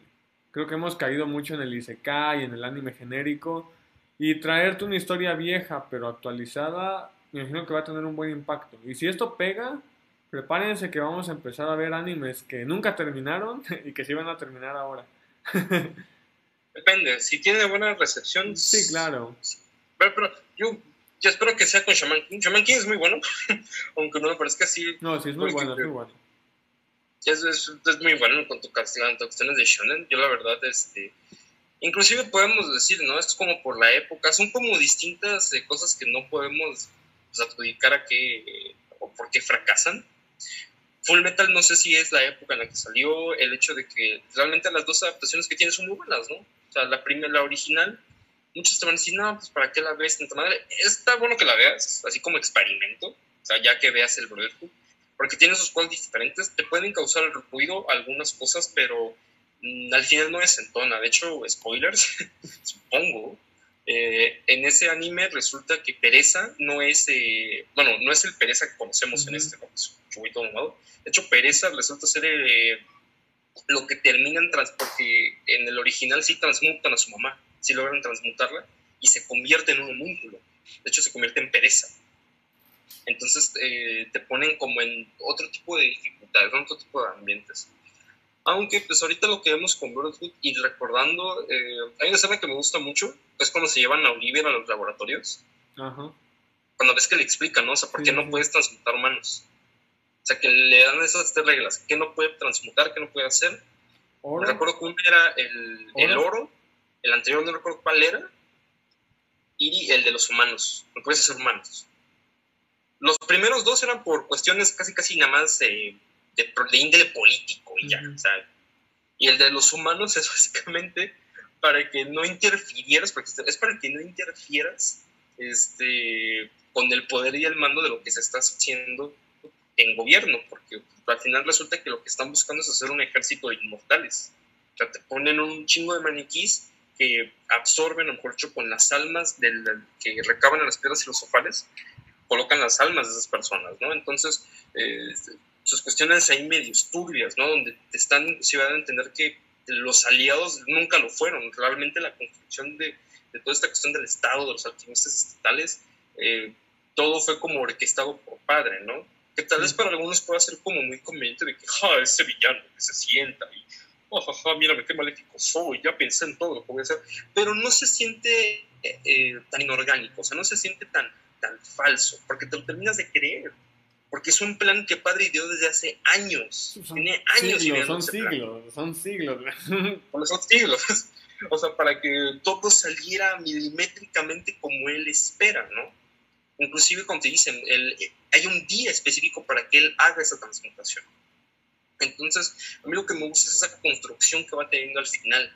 Creo que hemos caído mucho en el isekai, en el anime genérico y traerte una historia vieja pero actualizada, me imagino que va a tener un buen impacto. Y si esto pega, prepárense que vamos a empezar a ver animes que nunca terminaron <laughs> y que sí van a terminar ahora. <laughs> Depende, si tiene buena recepción. Sí, claro. Pero, yo, yo, espero que sea con Shaman King. Shaman King es muy bueno, <laughs> aunque no me parezca así. No, sí, es muy bueno, es muy bueno. Es, es, es, muy bueno en cuanto a cuestiones de Shonen. Yo, la verdad, este inclusive podemos decir, ¿no? Es como por la época, son como distintas eh, cosas que no podemos pues, adjudicar a qué o por qué fracasan. Full Metal no sé si es la época en la que salió, el hecho de que realmente las dos adaptaciones que tiene son muy buenas, ¿no? O sea, la primera, la original, muchos te van a decir, no, pues ¿para qué la ves tanta madre? Está bueno que la veas, así como experimento, o sea, ya que veas el Brotherhood, porque tiene sus cosas diferentes, te pueden causar ruido algunas cosas, pero al final no desentona. De hecho, spoilers, <laughs> supongo. Eh, en ese anime resulta que Pereza no es, eh, bueno, no es el Pereza que conocemos en este chubito nomado. De hecho, Pereza resulta ser eh, lo que terminan, trans porque en el original sí transmutan a su mamá, sí logran transmutarla y se convierte en un homúnculo. De hecho, se convierte en Pereza. Entonces te ponen como en otro tipo de dificultades, en otro tipo de ambientes. Aunque pues ahorita lo que vemos con Brotherhood y recordando, eh, hay una escena que me gusta mucho, es cuando se llevan a Oliver a los laboratorios. Ajá. Cuando ves que le explican, ¿no? O sea, ¿por qué no puedes transmutar humanos? O sea, que le dan esas tres reglas. ¿Qué no puede transmutar? ¿Qué no puede hacer? ¿Oro? recuerdo cuál era el, el, oro. El anterior no recuerdo cuál era. y el de los humanos, no puedes ser humanos. Los primeros dos eran por cuestiones casi casi nada más de, de, índole político y ya, Y el de los humanos es <laughs> básicamente para que no interfirieras, porque es para que no interfieras este, con el poder y el mando de lo que se está haciendo en gobierno, porque al final resulta que lo que están buscando es hacer un ejército de inmortales. O sea, te ponen un chingo de maniquís que absorben, a lo mejor con las almas del, que recaban en las piedras filosofales, colocan las almas de esas personas, ¿no? Entonces, eh, sus cuestiones ahí medio turbias, ¿no? Donde te están inclusive a entender que los aliados nunca lo fueron. Realmente la construcción de, de toda esta cuestión del Estado, de los activistas estatales, eh, todo fue como orquestado por padre, ¿no? Que tal vez para algunos pueda ser como muy conveniente de que, ja, ese villano que se sienta y oh, mírame qué maléfico soy, ya pensé en todo lo que voy a hacer, pero no se siente eh, tan inorgánico, o sea, no se siente tan, tan falso, porque te lo terminas de creer, porque es un plan que Padre dio desde hace años, tiene años siglos, son siglos, son siglos, <laughs> son siglos, <laughs> o sea, para que todo saliera milimétricamente como él espera, ¿no? Inclusive cuando te dicen, el, hay un día específico para que él haga esa transmutación. Entonces, a mí lo que me gusta es esa construcción que va teniendo al final.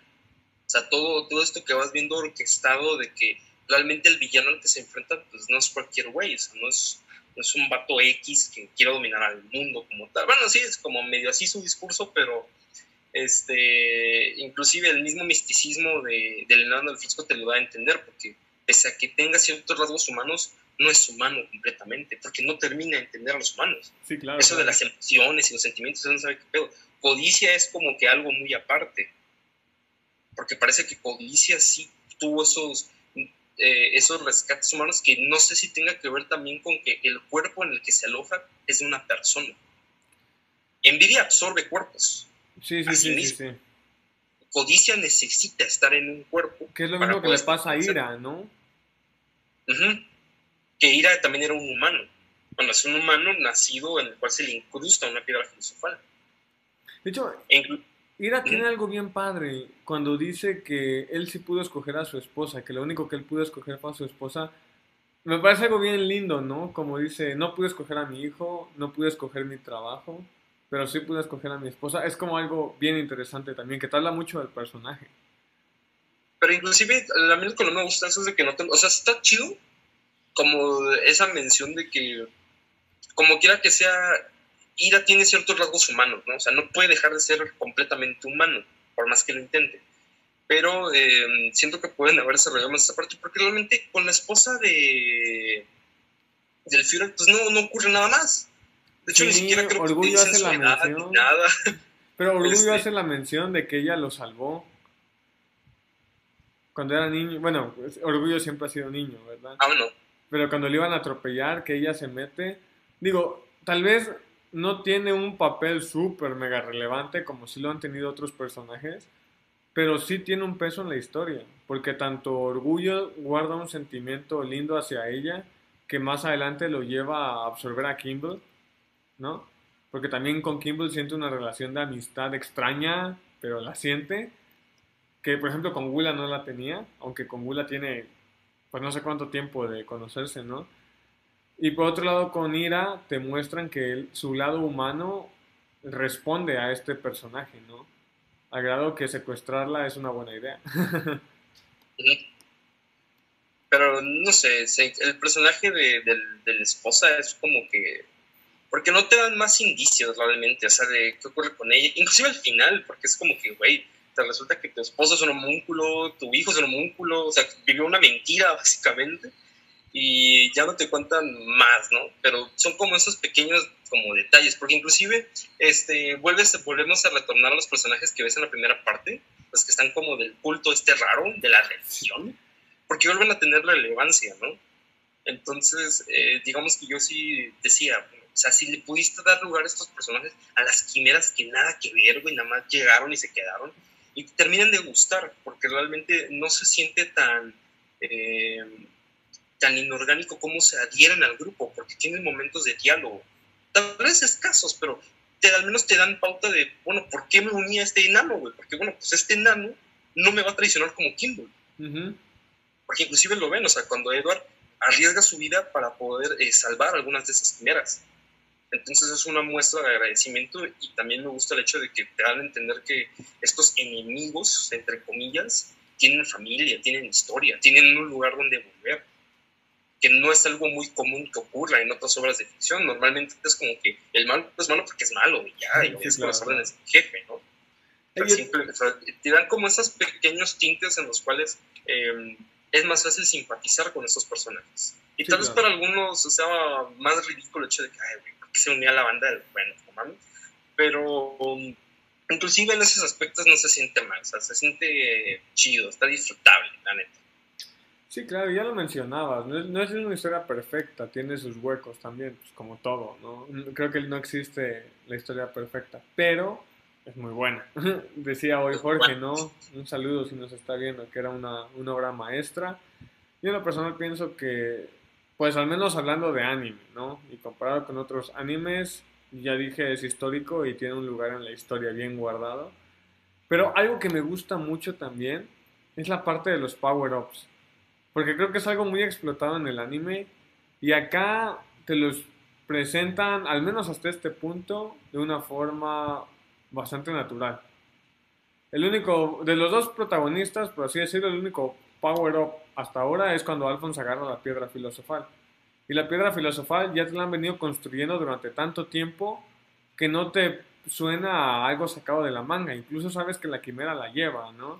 O sea, todo, todo esto que vas viendo orquestado de que realmente el villano al que se enfrenta pues no es cualquier güey, o sea, no es, no es un vato X que quiere dominar al mundo como tal. Bueno, sí, es como medio así su discurso, pero este, inclusive el mismo misticismo de, de Leonardo del Fisco te lo da a entender, porque pese a que tenga ciertos rasgos humanos, no es humano completamente, porque no termina de entender a los humanos. Sí, claro, Eso de las emociones y los sentimientos, no sabe qué pedo. Codicia es como que algo muy aparte, porque parece que Codicia sí tuvo esos, eh, esos rescates humanos que no sé si tenga que ver también con que el cuerpo en el que se aloja es de una persona. Envidia absorbe cuerpos. Sí, sí, sí, sí, Codicia necesita estar en un cuerpo. Que es lo mismo que le pasa a Ira, ¿no? que Ira también era un humano. Bueno, es un humano nacido en el cual se le incrusta una piedra filosofal. De hecho, Ira tiene algo bien padre cuando dice que él sí pudo escoger a su esposa, que lo único que él pudo escoger fue a su esposa. Me parece algo bien lindo, ¿no? Como dice, no pude escoger a mi hijo, no pude escoger mi trabajo, pero sí pude escoger a mi esposa. Es como algo bien interesante también, que te habla mucho del personaje. Pero inclusive, a mí lo que no me gusta es de que no tengo... O sea, está chido como esa mención de que, como quiera que sea, Ira tiene ciertos rasgos humanos, ¿no? O sea, no puede dejar de ser completamente humano, por más que lo intente. Pero eh, siento que pueden haber desarrollado más esa parte, porque realmente con la esposa de del Führer, pues no, no ocurre nada más. De hecho, ni siquiera creo Orgullo que hace la mención. nada. Pero Orgullo este hace la mención de que ella lo salvó. Cuando era niño, bueno, Orgullo siempre ha sido niño, ¿verdad? Ah, bueno pero cuando le iban a atropellar, que ella se mete, digo, tal vez no tiene un papel súper mega relevante como si lo han tenido otros personajes, pero sí tiene un peso en la historia, porque tanto Orgullo guarda un sentimiento lindo hacia ella, que más adelante lo lleva a absorber a Kimble, ¿no? Porque también con Kimble siente una relación de amistad extraña, pero la siente, que por ejemplo con Gula no la tenía, aunque con Gula tiene pues no sé cuánto tiempo de conocerse, ¿no? Y por otro lado, con Ira te muestran que su lado humano responde a este personaje, ¿no? Al grado que secuestrarla es una buena idea. <laughs> Pero no sé, el personaje de, la esposa es como que. Porque no te dan más indicios realmente, o sea, de qué ocurre con ella. Inclusive al final, porque es como que, güey, te resulta que tu esposo es un homúnculo, tu hijo es un homúnculo, o sea, vivió una mentira <laughs> básicamente y ya no te cuentan más, ¿no? Pero son como esos pequeños como detalles, porque inclusive este, vuelves, volvemos a retornar a los personajes que ves en la primera parte, los que están como del culto este raro, de la religión, porque vuelven a tener relevancia, ¿no? Entonces, eh, digamos que yo sí decía, o sea, si le pudiste dar lugar a estos personajes, a las quimeras que nada que ver, güey, nada más llegaron y se quedaron, y terminan de gustar, porque realmente no se siente tan, eh, tan inorgánico como se adhieren al grupo, porque tienen momentos de diálogo, tal vez escasos, pero te, al menos te dan pauta de, bueno, ¿por qué me uní a este enano, güey? Porque, bueno, pues este enano no me va a traicionar como Kimball. Porque inclusive lo ven, o sea, cuando Edward arriesga su vida para poder eh, salvar algunas de esas quimeras. Entonces es una muestra de agradecimiento y también me gusta el hecho de que te dan a entender que estos enemigos, entre comillas, tienen familia, tienen historia, tienen un lugar donde volver, que no es algo muy común que ocurra en otras obras de ficción. Normalmente es como que el malo es malo porque es malo y ya, y es las órdenes del jefe, ¿no? te dan como esos pequeños tintes en los cuales em, es más fácil simpatizar con esos personajes. Y tal vez para algunos sea más ridículo el hecho de que, ay, güey, ¿por qué se unía a la banda? Bueno, no Pero um, inclusive en esos aspectos no se siente mal, o sea, se siente chido, está disfrutable, la neta. Sí, claro, ya lo mencionabas, no es, una historia perfecta, tiene sus huecos también, pues como todo, ¿no? Creo que no existe la historia perfecta, pero es muy buena. <laughs> Decía hoy Jorge, ¿no? Un saludo si nos está viendo, que era una, una obra maestra. Yo en lo personal pienso que, pues al menos hablando de anime, ¿no? Y comparado con otros animes, ya dije, es histórico y tiene un lugar en la historia bien guardado. Pero algo que me gusta mucho también es la parte de los power-ups. Porque creo que es algo muy explotado en el anime. Y acá te los presentan, al menos hasta este punto, de una forma bastante natural. El único, de los dos protagonistas, por así decirlo, el único power-up hasta ahora es cuando Alphonse agarra la piedra filosofal. Y la piedra filosofal ya te la han venido construyendo durante tanto tiempo que no te suena a algo sacado de la manga. Incluso sabes que la quimera la lleva, ¿no?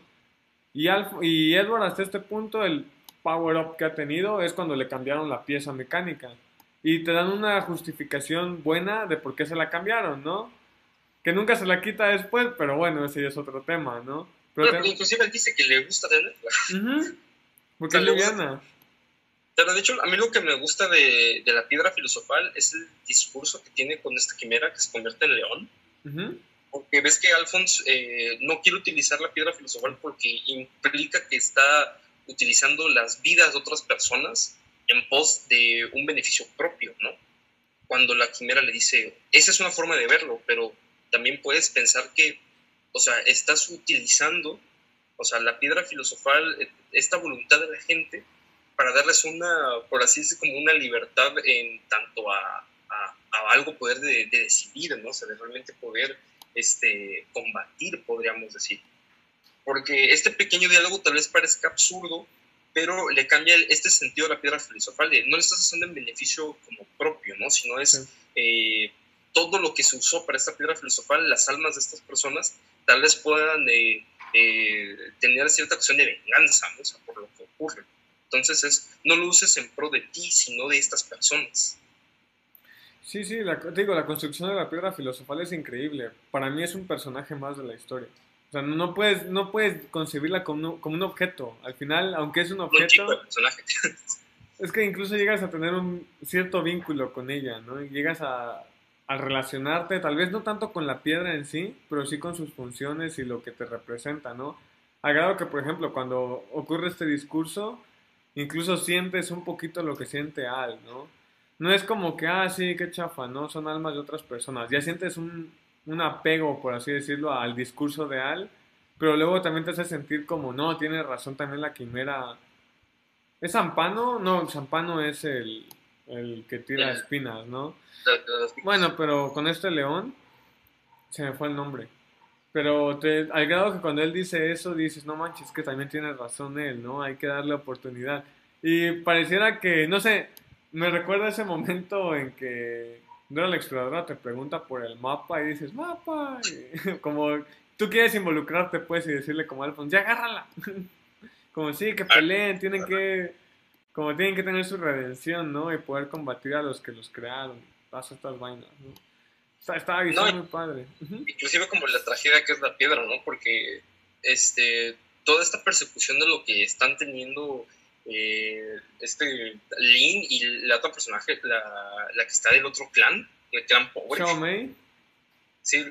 Y, y Edward hasta este punto, el power-up que ha tenido es cuando le cambiaron la pieza mecánica. Y te dan una justificación buena de por qué se la cambiaron, ¿no? que nunca se la quita después, pero bueno, ese ya es otro tema, ¿no? Pero, inclusive él dice que le gusta tenerla. <laughs> Porque es liviana. Pero de hecho, a mí lo que me gusta de, de, la piedra filosofal es el discurso que tiene con esta quimera que se convierte en león. Porque ves que Alphonse eh, no quiere utilizar la piedra filosofal porque implica que está utilizando las vidas de otras personas en pos de un beneficio propio, ¿no? Cuando la quimera le dice, esa es una forma de verlo, pero también puedes pensar que, o sea, estás utilizando, o sea, la piedra filosofal, eh, esta voluntad de la gente para darles una, por así decirlo, como una libertad en tanto a, algo poder de, decidir, ¿no? O sea, de realmente poder este, combatir, podríamos decir. Porque este pequeño diálogo tal vez parezca absurdo, pero le cambia este sentido a la piedra filosofal de no le estás haciendo en beneficio como propio, ¿no? Sino es eh, todo lo que se usó para esta piedra filosofal, las almas de estas personas, tal vez puedan eh, eh, tener cierta acción de venganza, ¿no? o sea, por lo que ocurre. Entonces es, no lo uses en pro de ti, sino de estas personas. Sí, sí, la, digo, la construcción de la piedra filosofal es increíble. Para mí es un personaje más de la historia. O sea, no puedes, no puedes concebirla como, como un objeto. Al final, aunque es un objeto... <laughs> es que incluso llegas a tener un cierto vínculo con ella, ¿no? Llegas a, al relacionarte, tal vez no tanto con la piedra en sí, pero sí con sus funciones y lo que te representa, ¿no? Agrado que, por ejemplo, cuando ocurre este discurso, incluso sientes un poquito lo que siente Al, ¿no? No es como que, ah, sí, qué chafa, ¿no? Son almas de otras personas. Ya sientes un, un apego, por así decirlo, al discurso de Al, pero luego también te hace sentir como, no, tiene razón también la quimera. ¿Es Zampano? No, Zampano es el, el que tira espinas, ¿no? Bueno, pero con este león se me fue el nombre. Pero te, al grado que cuando él dice eso, dices, no manches, que también tiene razón él, ¿no? Hay que darle oportunidad. Y pareciera que, no sé, me recuerda ese momento en que Dora la exploradora te pregunta por el mapa y dices, mapa. <laughs> como tú quieres involucrarte, pues, y decirle como Alfonso, ya agárrala. <laughs> como sí, que peleen, tienen que, como tienen que tener su redención, ¿no? Y poder combatir a los que los crearon pasa estas vainas, ¿no? Está, estaba muy padre. Inclusive como la tragedia que es la piedra, ¿no? Porque este, toda esta persecución de lo que están teniendo eh, este Lin y la otra personaje, la, la, que está del otro clan, el clan pobre. Sí,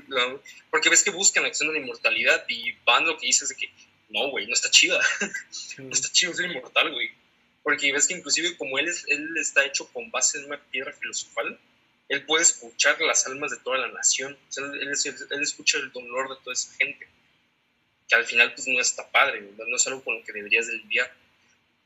porque ves que buscan la acción de la inmortalidad y Van lo que dice es de que no, güey, no está chida. <laughs> no está chido ser inmortal, güey. Porque ves que inclusive como él, es, él está hecho con base en una piedra filosofal, él puede escuchar las almas de toda la nación. él, escucha el dolor de toda esa gente. Que al final, pues no está padre, no es algo con lo que deberías de lidiar.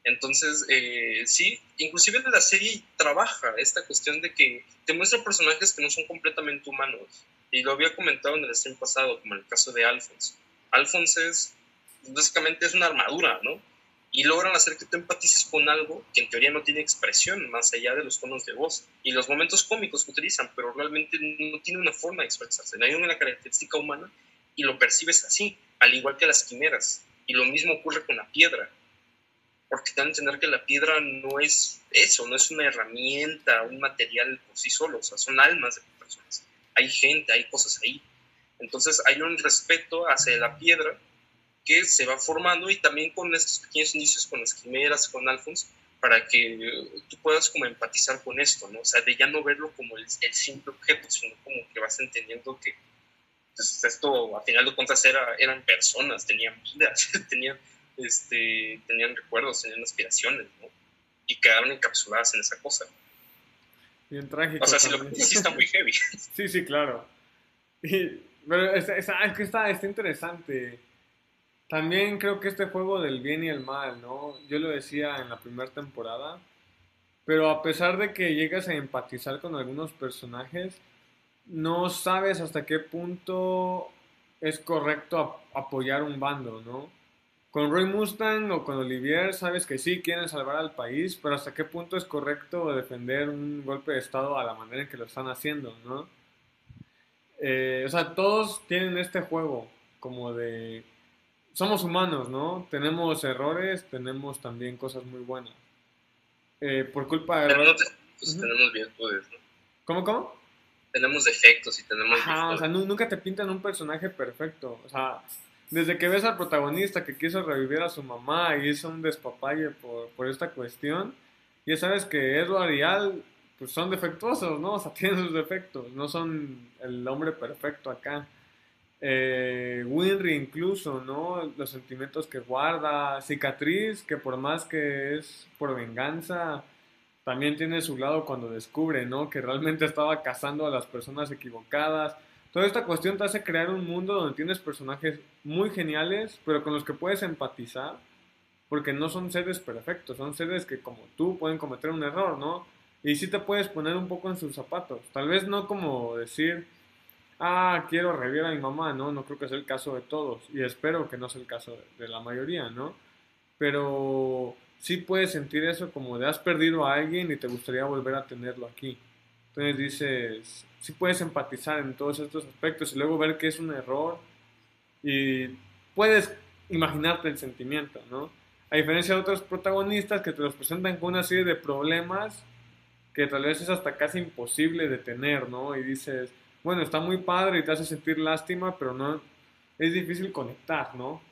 Entonces, eh, sí, inclusive la serie trabaja esta cuestión de que te muestra personajes que no son completamente humanos. Y lo había comentado en el stream pasado, como en el caso de Alphonse. Alphonse es, básicamente es una armadura, ¿no? Y logran hacer que tú empatices con algo que en teoría no tiene expresión más allá de los tonos de voz y los momentos cómicos que utilizan, pero realmente no tiene una forma de expresarse, no hay una característica humana y lo percibes así, al igual que las quimeras. Y lo mismo ocurre con la piedra porque te dan a entender que la piedra no es eso, no es una herramienta, un material por sí solo, o sea, son almas de personas. Hay gente, hay cosas ahí. Entonces hay un respeto hacia la piedra que se va formando y también con estos pequeños indicios con las quimeras, con Alphonse, para que tú puedas como empatizar con esto, ¿no? O sea, de ya no verlo como el, simple objeto, sino como que vas entendiendo que pues, esto, a final de cuentas, era, eran personas, tenían vida, <laughs> tenían este, tenían recuerdos, tenían aspiraciones, ¿no? Y quedaron encapsuladas en esa cosa. Bien trágico. O sea, si lo sí está muy heavy. <laughs> sí, sí, claro. pero es, es, que está, está interesante. También creo que este juego del bien y el mal, ¿no? Yo lo decía en la primera temporada, pero a pesar de que llegas a empatizar con algunos personajes, no sabes hasta qué punto es correcto apoyar un bando, ¿no? Con Roy Mustang o con Olivier sabes que sí quieren salvar al país, pero hasta qué punto es correcto defender un golpe de Estado a la manera en que lo están haciendo, ¿no? Eh, o sea, todos tienen este juego como de... Somos humanos, ¿no? Tenemos errores, tenemos también cosas muy buenas. Eh, por culpa de... Tenemos, tenemos virtudes, ¿no? ¿Cómo, cómo? Tenemos defectos y tenemos... Ajá, o sea, nunca te pintan un personaje perfecto. O sea, desde que ves al protagonista que quiso revivir a su mamá y hizo un despapalle por, por esta cuestión, ya sabes que Edward y Al pues son defectuosos, ¿no? O sea, <laughs> tienen sus defectos, no son el hombre perfecto acá. Eh, Winry incluso, ¿no? Los sentimientos que guarda, Cicatriz, que por más que es por venganza, también tiene su lado cuando descubre, ¿no? Que realmente estaba cazando a las personas equivocadas. Toda esta cuestión te hace crear un mundo donde tienes personajes muy geniales, pero con los que puedes empatizar, porque no son seres perfectos, son seres que como tú pueden cometer un error, ¿no? Y sí te puedes poner un poco en sus zapatos. Tal vez no como decir, ah, quiero revivir a mi mamá, ¿no? No creo que sea el caso de todos, y espero que no sea el caso de, la mayoría, ¿no? Pero sí puedes sentir eso como de has perdido a alguien y te gustaría volver a tenerlo aquí. Entonces dices, sí puedes empatizar en todos estos aspectos y luego ver que es un error y puedes imaginarte el sentimiento, ¿no? A diferencia de otros protagonistas que te los presentan con una serie de problemas que tal vez es hasta casi imposible de tener, ¿no? Y dices, bueno, está muy padre y te hace sentir lástima, pero no, es difícil conectar, ¿no?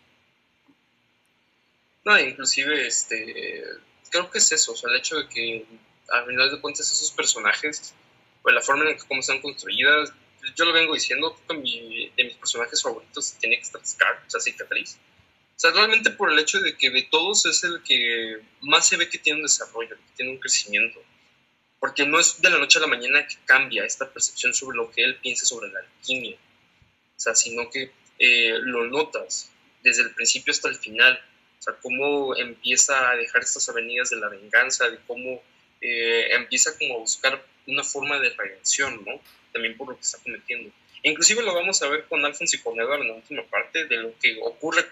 No, inclusive, este, creo que es eso, o sea, el hecho de que al final de cuentas esos personajes pues la forma en que cómo están construidas, yo lo vengo diciendo, que de mis personajes favoritos tiene que estar Scar, o sea, cicatriz. O sea, realmente por el hecho de que de todos es el que más se ve que tiene un desarrollo, que tiene un crecimiento. Porque no es de la noche a la mañana que cambia esta percepción sobre lo que él piensa sobre la alquimia. O sea, sino que eh, lo notas desde el principio hasta el final. O sea, cómo empieza a dejar estas avenidas de la venganza, de cómo eh, empieza como a buscar una forma de redención, ¿no? También por lo que está cometiendo. Inclusive lo vamos a ver con Alfonso y con Edward en la última parte de lo que ocurre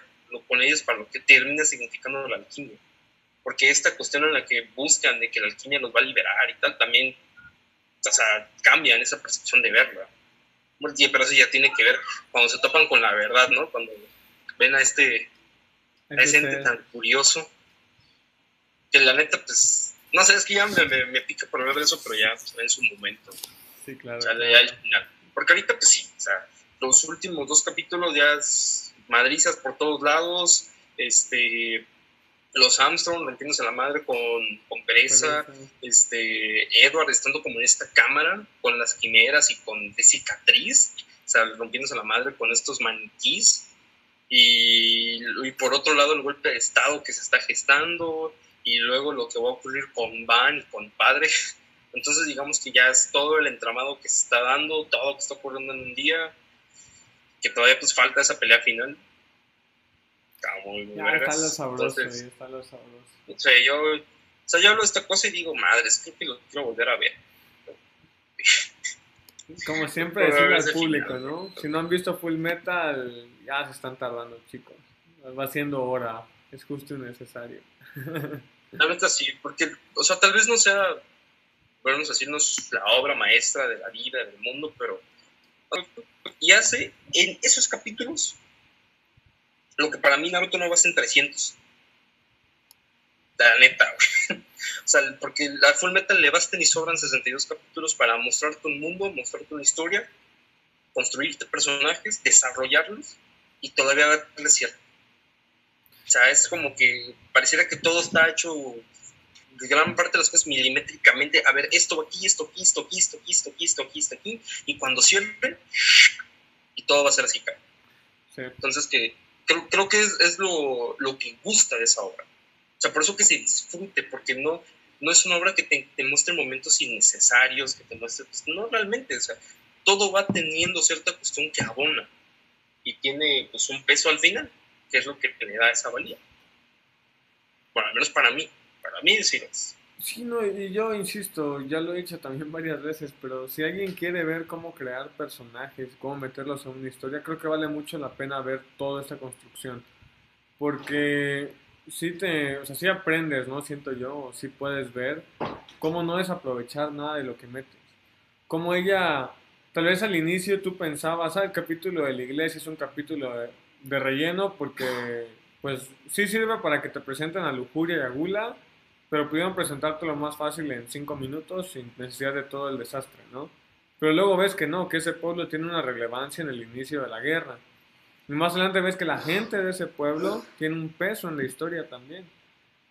con ellos para lo que termina significando la alquimia. Porque esta cuestión en la que buscan de que la alquimia los va a liberar y tal, también, o sea, cambian esa percepción de verla. Pero eso ya tiene que ver cuando se topan con la verdad, ¿no? Cuando ven a este, a ese ente tan curioso, que la neta, pues, no sé, es que ya me, me, pica por ver eso, pero ya en su momento. Sí, claro. O sea, ya al final. Porque ahorita, pues sí, o sea, los últimos dos capítulos ya es madrizas por todos lados, este, los Armstrong rompiéndose la madre con, con pereza, este, Edward estando como en esta cámara con las quimeras y con de cicatriz, o sea, rompiéndose la madre con estos maniquís, y, y por otro lado el golpe de estado que se está gestando, y luego lo que va a ocurrir con Van y con Padre. <laughs> Entonces digamos que ya es todo el entramado que se está dando, todo lo que está ocurriendo en un día, que todavía pues falta esa pelea final. Está muy, muy Ya está lo sabroso, Entonces, está lo sabroso. o sea, yo, o sea, yo hablo de esta cosa y digo, madres, creo que lo quiero volver a ver. <laughs> Como siempre decirle al público, final. ¿no? Si no han visto Full Metal, ya se están tardando, chicos. Va siendo hora, es justo y necesario. <laughs> La neta sí, porque, o sea, tal vez no sea, decirnos la obra maestra de la vida, del mundo, pero. Y hace en esos capítulos lo que para mí Naruto no va a ser en 300. La neta, güey. <laughs> O sea, porque a Full Metal le bastan y sobran 62 capítulos para mostrarte un mundo, mostrarte una historia, construirte personajes, desarrollarlos y todavía darles cierto. O sea, es como que pareciera que todo está hecho, gran parte de las cosas milimétricamente. A ver, esto aquí, esto aquí, esto aquí, esto aquí, esto aquí, esto aquí, esto aquí. Y cuando cierre, y todo va a ser así. Sí. Entonces, que creo, creo que es, es lo, lo que gusta de esa obra. O sea, por eso que se disfrute, porque no, no es una obra que te, te muestre momentos innecesarios, que te muestre, pues, no realmente, o sea, todo va teniendo cierta cuestión que abona y tiene pues un peso al final, que es lo que le da esa valía. Bueno, al menos para mí, para mí sí es. Sí, no, y yo insisto, ya lo he dicho también <laughs> varias veces, pero si alguien quiere ver cómo crear personajes, cómo meterlos en una historia, creo que vale mucho la pena ver toda esta construcción. Porque sí te, o sea, sí aprendes, ¿no? Siento yo, o sí puedes ver cómo no desaprovechar nada de lo que metes. Como ella, tal vez al inicio tú pensabas, ah, el capítulo de la iglesia es un capítulo de, de relleno porque, pues, sí sirve para que te presenten a Lujuria y a Gula, pero pudieron presentártelo más fácil en cinco minutos sin necesidad de todo el desastre, ¿no? Pero luego ves que no, que ese pueblo tiene una relevancia en el inicio de la guerra. Y más adelante ves que la gente de ese pueblo tiene un peso en la historia también.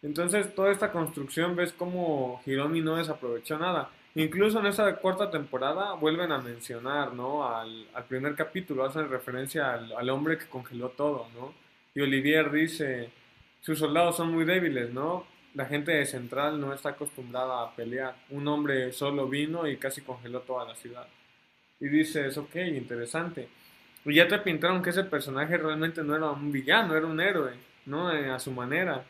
Entonces, toda esta construcción ves como Hiromi no desaprovechó nada. Incluso en esa cuarta temporada vuelven a mencionar, ¿no? Al, primer capítulo, hacen referencia al, al hombre que congeló todo, ¿no? Y Olivier dice, sus soldados son muy débiles, ¿no? La gente de Central no está acostumbrada a pelear. Un hombre solo vino y casi congeló toda la ciudad. Y dices, ok, interesante. Y ya te pintaron que ese personaje realmente no era un villano, era un héroe, ¿no? Eh, a su manera.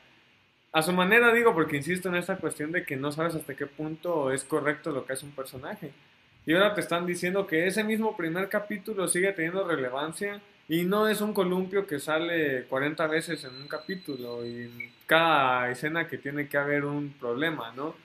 A su manera digo porque insisto en esta cuestión de que no sabes hasta qué punto es correcto lo que hace un personaje. Y ahora te están diciendo que ese mismo primer capítulo sigue teniendo relevancia y no es un columpio que sale 40 veces en un capítulo y cada escena que tiene que haber un problema, ¿no?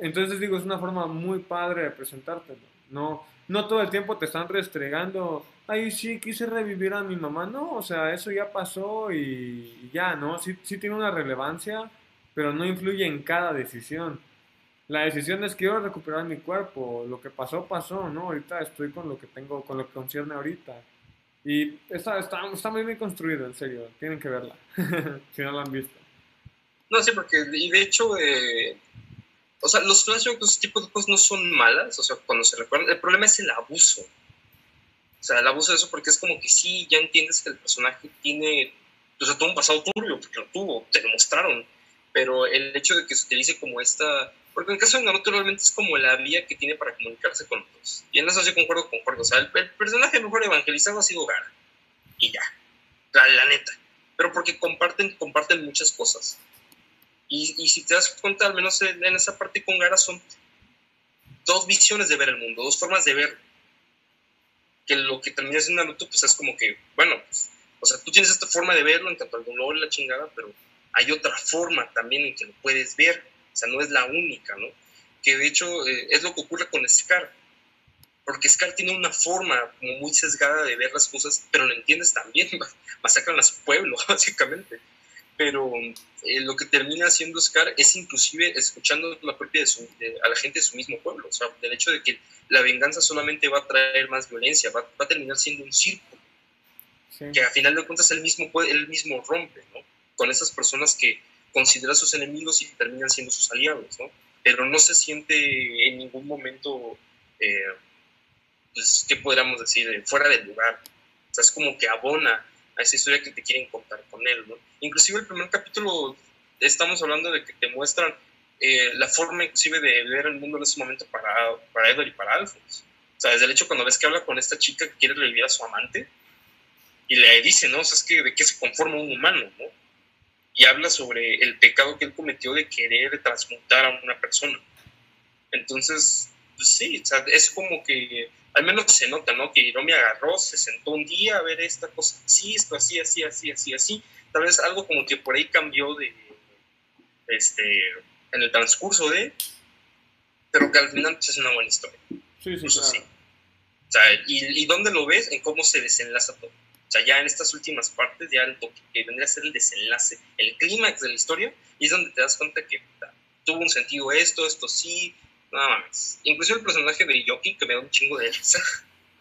Entonces digo, es una forma muy padre de presentártelo. No, no todo el tiempo te están restregando, ay, sí, quise revivir a mi mamá. No, o sea, eso ya pasó y, ya, ¿no? Sí, sí tiene una relevancia, pero no influye en cada decisión. La decisión es quiero recuperar mi cuerpo, lo que pasó, pasó, ¿no? Ahorita estoy con lo que tengo, con lo que concierne ahorita. Y está, está, está muy bien construido, en serio, tienen que verla, <laughs> si no la han visto. No sé, porque, y de hecho, eh, o sea, los flashbacks, ese tipo de cosas no son malas, o sea, cuando se recuerdan, el problema es el abuso. O sea, el abuso de eso, porque es como que sí, ya entiendes que el personaje tiene, o sea, todo un pasado turbio, porque lo tuvo, te lo mostraron, pero el hecho de que se utilice como esta, porque en el caso de Naruto realmente es como la vía que tiene para comunicarse con otros. Y en eso sí concuerdo, concuerdo. O sea, el, personaje mejor evangelizado ha sido Gara. Y ya. La, neta. Pero porque comparten, comparten muchas cosas. Y, y, si te das cuenta, al menos en, en, esa parte con Gara son dos visiones de ver el mundo, dos formas de ver. Que lo que termina en Naruto, pues es como que, bueno, pues, o sea, tú tienes esta forma de verlo en cuanto al dolor y la chingada, pero hay otra forma también en que lo puedes ver. O sea, no es la única, ¿no? Que de hecho eh, es lo que ocurre con Scar. Porque Scar tiene una forma como muy sesgada de ver las cosas, pero lo entiendes también. <laughs> Masacran a su pueblo, <laughs> básicamente pero eh, lo que termina haciendo Scar es inclusive escuchando la propia de su, de, a la gente de su mismo pueblo, o sea, del hecho de que la venganza solamente va a traer más violencia, va, va a terminar siendo un sí. que a final de cuentas él mismo, puede, él mismo rompe, ¿no? Con esas personas que considera sus enemigos y terminan siendo sus aliados, ¿no? Pero no se siente en ningún momento, eh, pues, ¿qué podríamos decir? Fuera del lugar. O sea, es como que abona a esa historia que te quieren contar con él, ¿no? Inclusive el primer capítulo estamos hablando de que te muestran eh, la forma inclusive de ver el mundo en ese momento para, para Edward y para Alphonse. O sea, desde el hecho cuando ves que habla con esta chica que quiere revivir a su amante, y le dice, ¿no? O sea, es que de qué se conforma un humano, ¿no? Y habla sobre el pecado que él cometió de querer transmutar a una persona. Entonces, pues sí, o sea, es como que al menos se nota, ¿no? Que Hiromi agarró, se sentó un día a ver esta cosa, sí, esto así, así, así, así, así. Tal vez algo como que por ahí cambió de, este, en el transcurso de, pero que al final pues, es una buena historia. Sí, sí, claro. sí. O sea, y, y dónde lo ves, en cómo se desenlaza todo. O sea, ya en estas últimas partes, ya lo que vendría a ser el desenlace, el clímax de la historia, y es donde te das cuenta que tuvo un sentido esto, esto sí, no mames. Incluso el personaje de Yoki, que me da un chingo de risa.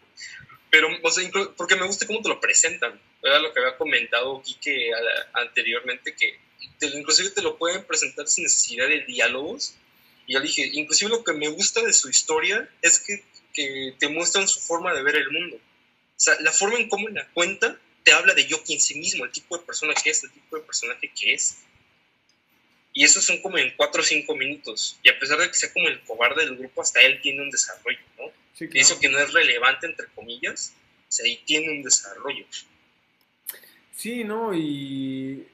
<laughs> Pero, o sea, porque me gusta cómo te lo presentan. Era lo que había comentado Kike anteriormente, que te, inclusive te lo pueden presentar sin necesidad de diálogos. Y yo dije, inclusive lo que me gusta de su historia es que, que te muestran su forma de ver el mundo. O sea, la forma en cómo la cuenta te habla de Yoki en sí mismo, el tipo de persona que es, el tipo de personaje que es. Y esos son como en 4 o 5 minutos. Y a pesar de que sea como el cobarde del grupo, hasta él tiene un desarrollo, ¿no? Sí, claro. eso que no es relevante, entre comillas, o sea, ahí tiene un desarrollo. Sí, no, y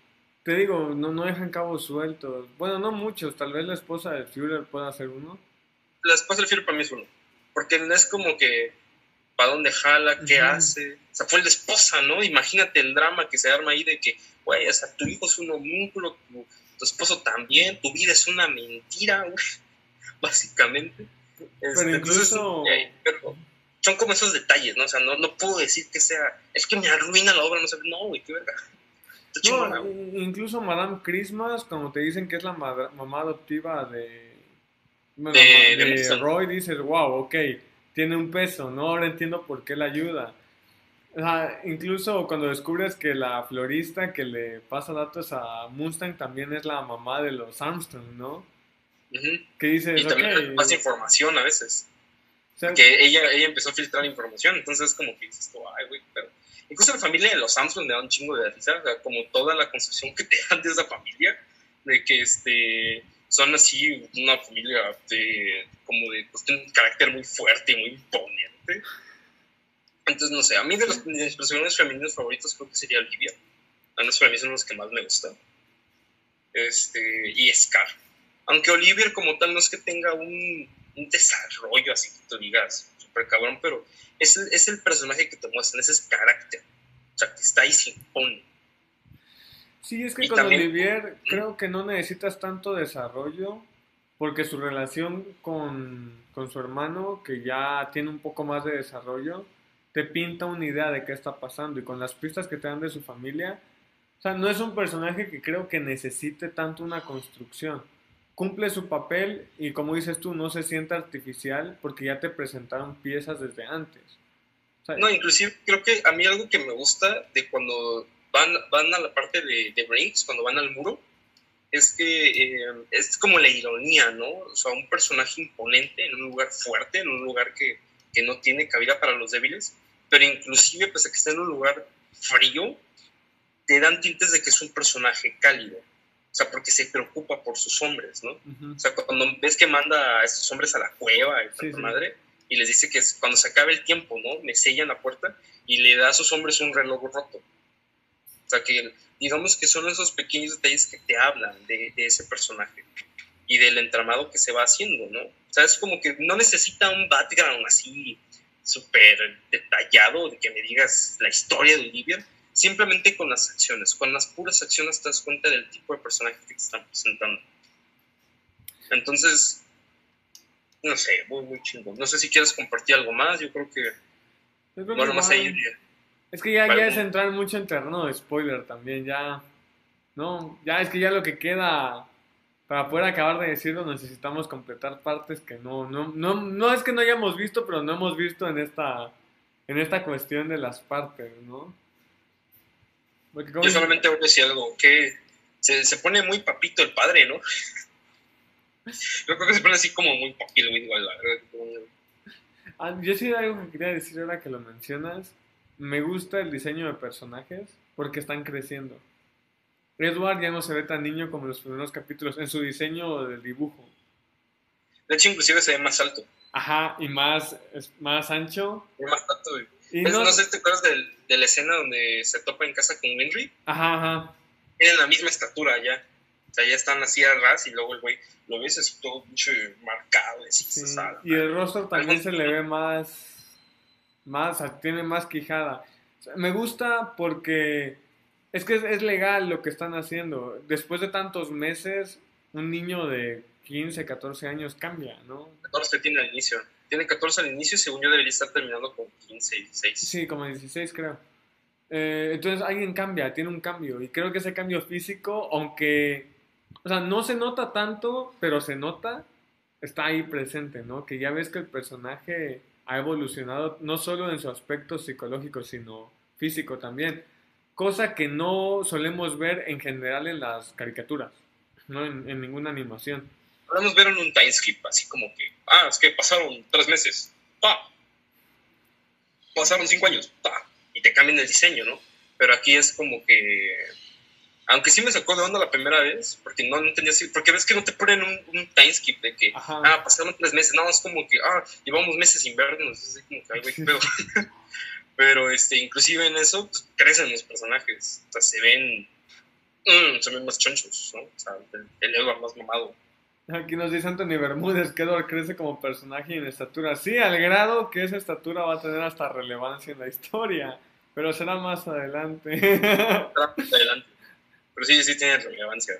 te digo, no, no dejan cabos sueltos. Bueno, no muchos, tal vez la esposa de Führer pueda ser uno. La esposa del Führer para mí es uno. Porque no es como que para dónde jala, qué hace. O sea, fue de esposa, ¿no? Imagínate el drama que se arma ahí de que, güey, o sea, tu hijo es un homúnculo, tu, tu esposo también, tu vida es una mentira, uf, básicamente. Este, Pero incluso- y ahí, pero son como esos detalles, ¿no? O sea, no, no puedo decir que sea, es que me arruina la obra, no sé, no, güey, qué verga. No, incluso Madame Christmas, como te dicen que es la mamá adoptiva de, bueno, De- de. Roy, dices, wow, ok, tiene un peso, ¿no? Ahora entiendo por qué la ayuda. Incluso cuando descubres que la florista que le pasa datos a Mustang también es la mamá de los Armstrong, ¿no? Ujú. Que dices, Y también ok, pasa información a veces. o sea, que ella, ella empezó a filtrar información, entonces como que dices ay, güey, pero... Incluso la familia de los Samsung me da un chingo de risa, o sea, como toda la concepción que <laughs> te dan de esa familia, de que este, son así una familia de, como de, pues, un carácter muy fuerte y muy imponente. Entonces, no sé, a mí de los, de mis personajes femeninos favoritos creo que sería Olivia. A mí para mí son los que más me gustan. Este, y Scar. Aunque Olivier como tal no es que tenga un, un desarrollo así que tú digas súper cabrón, pero es el, es el personaje que te muestran, ese es carácter. O sea, que está ahí sin impone. Sí, es que Y con también- Olivier creo que no necesitas tanto desarrollo porque su relación con, con su hermano, que ya tiene un poco más de desarrollo, te pinta una idea de qué está pasando y con las pistas que te dan de su familia, o sea, no es un personaje que creo que necesite tanto una construcción. Cumple su papel y como dices tú, no se siente artificial porque ya te presentaron piezas desde antes. No, inclusive creo que a mí algo que me gusta de cuando van, van a la parte de, de Brinks, cuando van al muro, es que eh, es como la ironía, ¿no? O sea, un personaje imponente en un lugar fuerte, en un lugar que, que no tiene cabida para los débiles, pero inclusive, pese a que está en un lugar frío, te dan tintes de que es un personaje cálido. O sea, porque se preocupa por sus hombres, ¿no? ujú. O sea, cuando ves que manda a estos hombres a la cueva y Sí, sí. madre, y les dice que cuando se acabe el tiempo, ¿no? Me sellan la puerta y le da a sus hombres un reloj roto. O sea, que digamos que son esos pequeños detalles que te hablan de, de ese personaje y del entramado que se va haciendo, ¿no? O sea, es como que no necesita un background así súper detallado de que me digas la historia de Olivia, simplemente con las acciones, con las puras acciones te das cuenta del tipo de personaje que te están presentando. Entonces, no sé, muy, muy chingón. No sé si quieres compartir algo más, yo creo que, Yo creo que bueno, más igual- ahí Es que ya, ya es entrar mucho en terreno de spoiler también, ya. No, ya es que ya lo que queda para poder acabar de decirlo necesitamos completar partes que no, no, no, no es que no hayamos visto, pero no hemos visto en esta, en esta cuestión de las partes, ¿no? Porque como Yo solamente voy a decir algo, que se, se pone muy papito el padre, ¿no? Yo creo que se pone así como muy papilo, igual, la verdad. como- Ah, yo sí algo que quería decir ahora que lo mencionas. Me gusta el diseño de personajes porque están creciendo. Edward ya no se ve tan niño como en los primeros capítulos en su diseño del dibujo. De hecho, inclusive se ve más alto, Ajá, y más, más ancho. ve más alto. y- Y no... no... sé si te acuerdas de, la escena donde se topa en casa con Winry. Ajá, ajá. Tienen la misma estatura ya. O sea, ya están así a ras y luego el güey lo ves así todo mucho marcado. Así, y el rostro también se le ve más. Más, tiene más quijada. me gusta porque es que es, legal lo que están haciendo. Después de tantos meses, un niño de 15, 14 años cambia, ¿no? 14 tiene al inicio. Tiene 14 al inicio y según yo debería estar terminando con 15, 16. Sí, como 16 creo. Eh, entonces alguien cambia, tiene un cambio. Y creo que ese cambio físico, aunque, o sea, no se nota tanto, pero se nota, está ahí presente, ¿no? Que ya ves que el personaje ha evolucionado no solo en su aspecto psicológico, sino físico también. Cosa que no solemos ver en general en las caricaturas, no en, ninguna animación. Podemos ver en un time skip, así como que, ah, es que pasaron tres meses, pa. Pasaron cinco años, pa. Y te cambian el diseño, ¿no? Pero aquí es como que aunque sí me sacó de onda la primera vez, porque no, entendía así, porque ves que no te ponen un, un time skip de que, ah, pasaron tres meses, no, es como que, ah, llevamos meses sin vernos, es como que, ay, güey, pero, pero, este, inclusive en eso, pues, crecen los personajes, o sea, se ven, mm, se ven más chonchos, ¿no? O sea, el, Edward más mamado. Aquí nos dice Anthony Bermúdez que Edward crece como personaje en estatura. Sí, al grado que esa estatura va a tener hasta relevancia en la historia, pero será más adelante. Será <laughs> más adelante. Pero sí, sí tiene relevancia.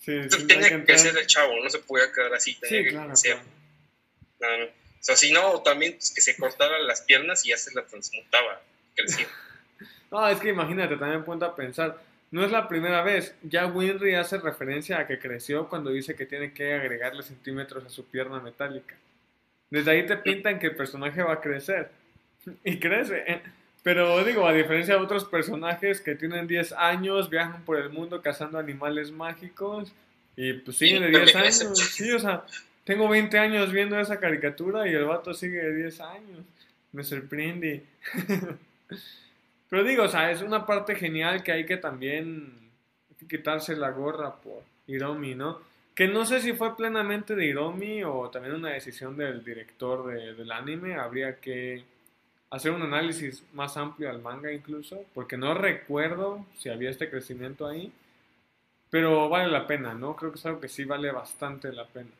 Sí, sí tenía que, ser el chavo, no se podía quedar así, tenía que claro. No, no. O sea, si no, también pues, que se cortaran las piernas y ya se la transmutaba, crecía. <laughs> no, es que imagínate, también ponte a pensar, no es la primera vez, ya Winry hace referencia a que creció cuando dice que tiene que agregarle centímetros a su pierna metálica. Desde ahí te pintan que el personaje va a crecer. <laughs> Y crece. Pero digo, a diferencia de otros personajes que tienen 10 años, viajan por el mundo cazando animales mágicos y pues siguen de 10 años. Sí, o sea, tengo 20 años viendo esa caricatura y el vato sigue de 10 años. Me sorprende. <laughs> Pero digo, o sea, es una parte genial que hay que también quitarse la gorra por Hiromi, ¿no? Que no sé si fue plenamente de Hiromi o también una decisión del director del anime. Habría que hacer un análisis más amplio al manga incluso, porque no recuerdo si había este crecimiento ahí, pero vale la pena, ¿no? Creo que es algo que sí vale bastante la pena.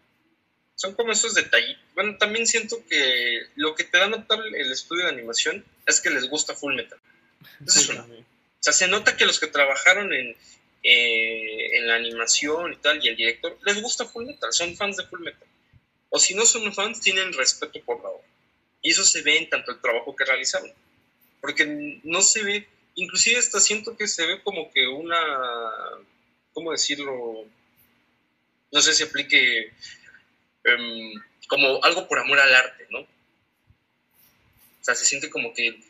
Son como esos detalles. Bueno, también siento que lo que te da a notar el estudio de animación es que les gusta Full Metal. o sea, se nota que los que trabajaron en, eh, en la animación y tal, y el director, les gusta Full Metal, son fans de Full Metal. O si no son fans, tienen respeto por la obra. Y eso se ve en tanto el trabajo que realizaron. Porque no se ve, inclusive hasta siento que se ve como que una, ¿cómo decirlo? No sé si aplique em, como algo por amor al arte, ¿no? O sea, se siente como que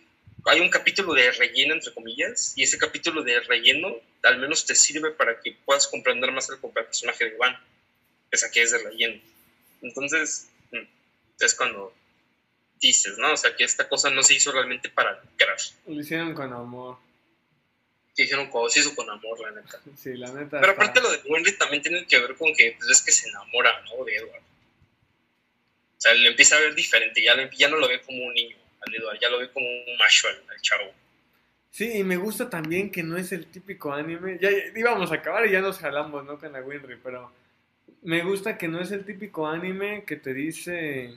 hay un capítulo de relleno, entre comillas, y ese capítulo de relleno al menos te sirve para que puedas comprender más el personaje de Van, pese a que es de relleno. Entonces, mm, es cuando dices, ¿no? O sea, que esta cosa no se hizo realmente para lucrar. Lo hicieron con amor. Que hicieron como se hizo con amor, la neta. Sí, la neta. Pero aparte lo de Wendy también tiene que ver con que pues, es que se enamora, ¿no? De Edward. O sea, le empieza a ver diferente, ya, ya no lo ve como un niño al Edward, ya lo ve como un macho al, chavo. Sí, y me gusta también que no es el típico anime. Ya, íbamos a acabar y ya nos jalamos, ¿no? Con la Winry, pero me gusta que no es el típico anime que te dice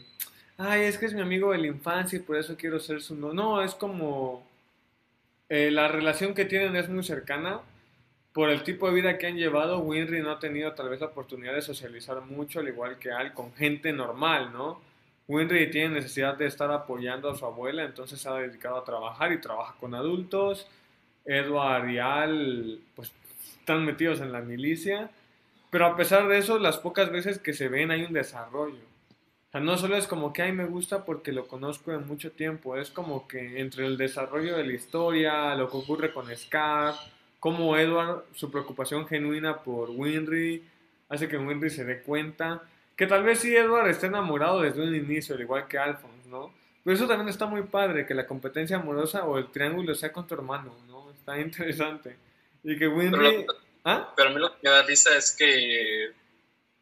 ay, es que es mi amigo de la infancia y por eso quiero ser su no. No, es como eh, la relación que tienen es muy cercana. Por el tipo de vida que han llevado, Winry no ha tenido tal vez la oportunidad de socializar mucho, al igual que Al, con gente normal, ¿no? Winry tiene necesidad de estar apoyando a su abuela, entonces se ha dedicado a trabajar y trabaja con adultos. Edward y Al, pues, están metidos en la milicia. Pero a pesar de eso, las pocas veces que se ven hay un desarrollo. O sea, no solo es como que, ay, me gusta porque lo conozco de mucho tiempo, es como que entre el desarrollo de la historia, lo que ocurre con Scar, como Edward, su preocupación genuina por Winry, hace que Winry se dé cuenta que tal vez sí Edward esté enamorado desde un inicio, al igual que Alphonse, ¿no? Pero eso también está muy padre, que la competencia amorosa o el triángulo sea con tu hermano, ¿no? Está <laughs> interesante. Y que Winry... ¿Ah? Pero a mí lo que me da risa es que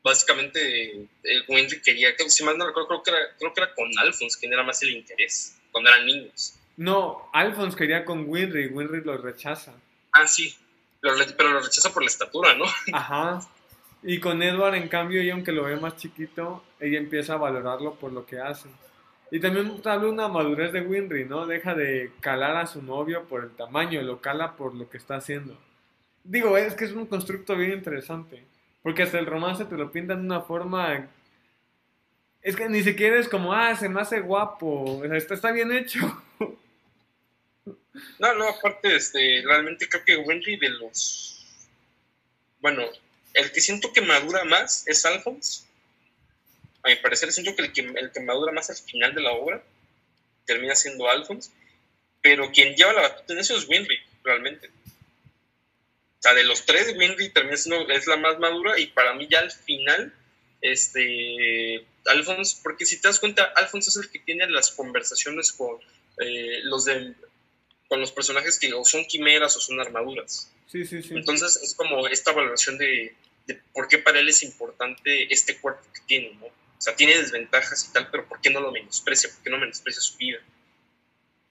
básicamente el Winry quería, si mal no recuerdo, creo que, era, creo que era con Alphonse quien era más el interés, cuando eran niños. No, Alphonse quería con Winry, Winry lo rechaza. Ah, sí, pero lo rechaza por la estatura, ¿no? <laughs> Ajá. Y con Edward, en cambio, ella aunque lo ve más chiquito, ella empieza a valorarlo por lo que hace. Y también tal una madurez de Winry, ¿no? Deja de calar a su novio por el tamaño, lo cala por lo que está haciendo. Digo, es que es un constructo bien interesante. Porque hasta el romance te lo pintan de una forma es que ni siquiera es como, ah, se me hace guapo. O sea, está, está bien hecho. No, no, aparte, este, realmente creo que Wendy de los. Bueno, el que siento que madura más es Alphonse. A mi parecer, siento que el que, el que madura más al final de la obra termina siendo Alphonse. Pero quien lleva la batuta en eso es Winry, realmente. O sea, de los tres, Winry termina siendo es la más madura y para mí ya al final, este, Alphonse, porque si te das cuenta, Alphonse es el que tiene las conversaciones con eh, los de con los personajes que o son quimeras o son armaduras. Sí, sí, sí. Entonces es como esta valoración de, por qué para él es importante este cuerpo que tiene, ¿no? O sea, tiene desventajas y tal, pero ¿por qué no lo menosprecia? ¿Por qué no menosprecia su vida?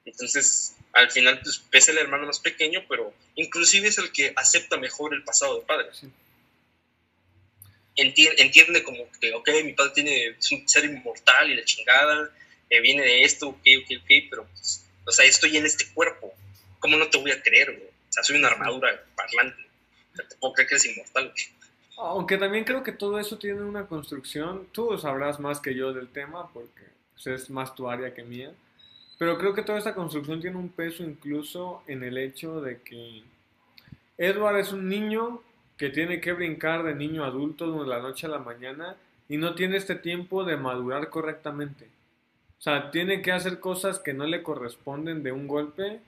Entonces, al final, pues, es el hermano más pequeño, pero inclusive es el que acepta mejor el pasado de padre. Entiende, entiende, como que, ok, mi padre tiene, es un ser inmortal y la chingada, eh, viene de esto, ok, ok, ok, pero pues o sea, estoy en este cuerpo. ¿Cómo no te voy a creer, güey? O sea, soy una armadura parlante. Te puedo creer que eres inmortal, Aunque también creo que todo eso tiene una construcción. Tú sabrás más que yo del tema porque pues, es más tu área que mía. Pero creo que toda esa construcción tiene un peso incluso en el hecho de que Edward es un niño que tiene que brincar de niño adulto de la noche a la mañana y no tiene este tiempo de madurar correctamente. O sea, tiene que hacer cosas que no le corresponden de un golpe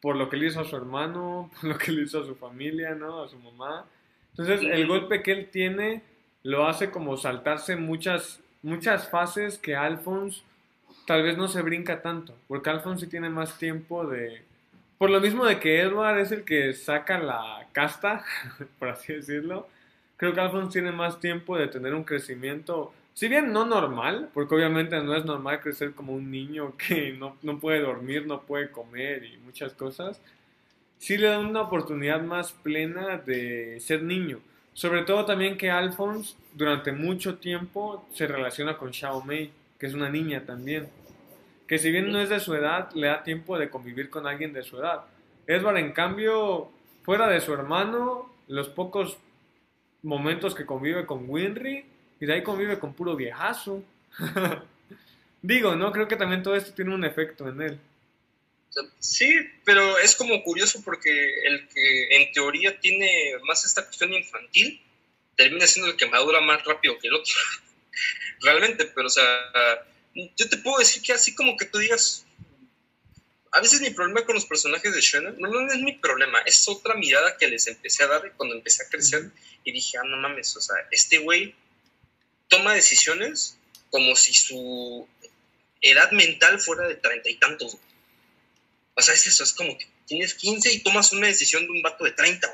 por lo que le hizo a su hermano, <laughs> por lo que le hizo a su familia, ¿no? A su mamá. Entonces, el golpe que él tiene lo hace como saltarse muchas, muchas fases que Alphonse tal vez no se brinca tanto, porque Alphonse sí tiene más tiempo de... Por lo mismo de que Edward es el que saca la casta, <laughs> por así decirlo, creo que Alphonse tiene más tiempo de tener un crecimiento si bien no normal, porque obviamente no es normal crecer como un niño <laughs> que no, puede dormir, no puede comer y muchas cosas, sí le da una oportunidad más plena de ser niño. Sobre todo también que Alphonse durante mucho tiempo se relaciona con Xiao Mei, que es una niña también. Que si bien no es de su edad, le da tiempo de convivir con alguien de su edad. Edward, en cambio, fuera de su hermano, los pocos momentos que convive con Winry, y de ahí convive con puro viejazo. <laughs> Digo, ¿no? Creo que también todo esto tiene un efecto en él. Sí, pero es como curioso porque el que en teoría tiene más esta cuestión infantil termina siendo el que madura más rápido que el otro. <laughs> Realmente, pero o sea, yo te puedo decir que así como que tú digas, a veces mi problema con los personajes de Shannon, no, no es mi problema, es otra mirada que les empecé a dar cuando empecé a crecer y dije, ah, no mames, o sea, este güey toma decisiones como si su edad mental fuera de treinta y tantos. O sea, es eso, es como que tienes 15 y tomas una decisión de un vato de 30,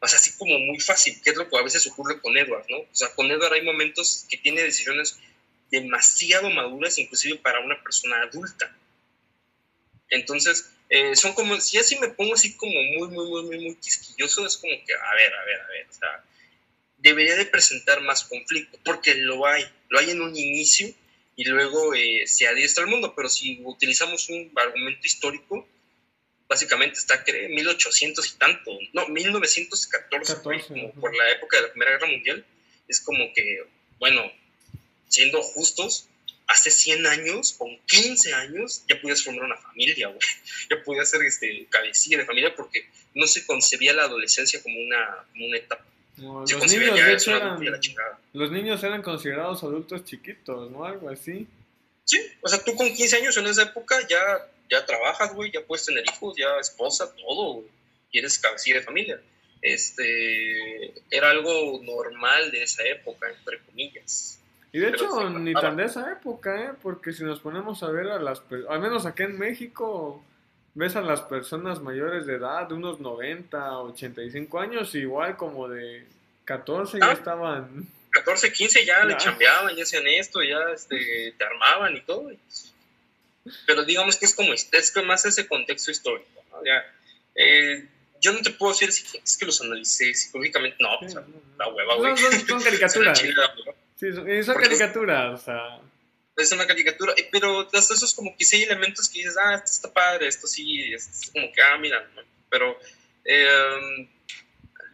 O sea, así como muy fácil, que es lo que a veces ocurre con Edward, ¿no? O sea, con Edward hay momentos que tiene decisiones demasiado maduras, inclusive para una persona adulta. Entonces, eh, son como, si así me pongo así como muy, muy, muy, muy, muy quisquilloso, es como que, a ver, a ver, a ver, o sea, debería de presentar más conflicto, porque lo hay, lo hay en un inicio y luego eh, se adiestra el mundo, pero si utilizamos un argumento histórico, básicamente está en 1800 y tanto, no, 1914, por la época de la Primera Guerra Mundial, es como que, bueno, siendo justos, hace 100 años, con 15 años, ya podías formar una familia, güey. <laughs> Ya podías ser este, cabecilla de familia porque no se concebía la adolescencia como una, como una etapa los, niños, eran, los niños eran considerados adultos chiquitos, ¿no? Algo así. Sí, o sea, tú con 15 años en esa época ya, ya trabajas, güey, ya puedes tener hijos, ya esposa, todo, güey, y eres cabecilla de familia. Este, era algo normal de esa época, entre comillas. Y de hecho, ni tan de esa época, ¿eh? Porque si nos ponemos a ver a las... Al menos aquí en México, ves a las personas mayores de edad, de unos 90, 85 años, igual como de 14 ya ah. estaban... 14, 15 ya, le chambeaban, ya hacían esto, ya este, te armaban y todo. pero digamos que es como, es más ese contexto histórico, ¿no? Ya, eh, yo no te puedo decir si es que los analicé psicológicamente, no, pues, la hueva, güey. Son, son, <laughs> caricaturas. sí, son, son caricaturas, o sea. Es una caricatura, pero hasta eso es como que sí hay elementos que dices, ah, esto está padre, esto sí, esto es como que, ah, mira, pero eh,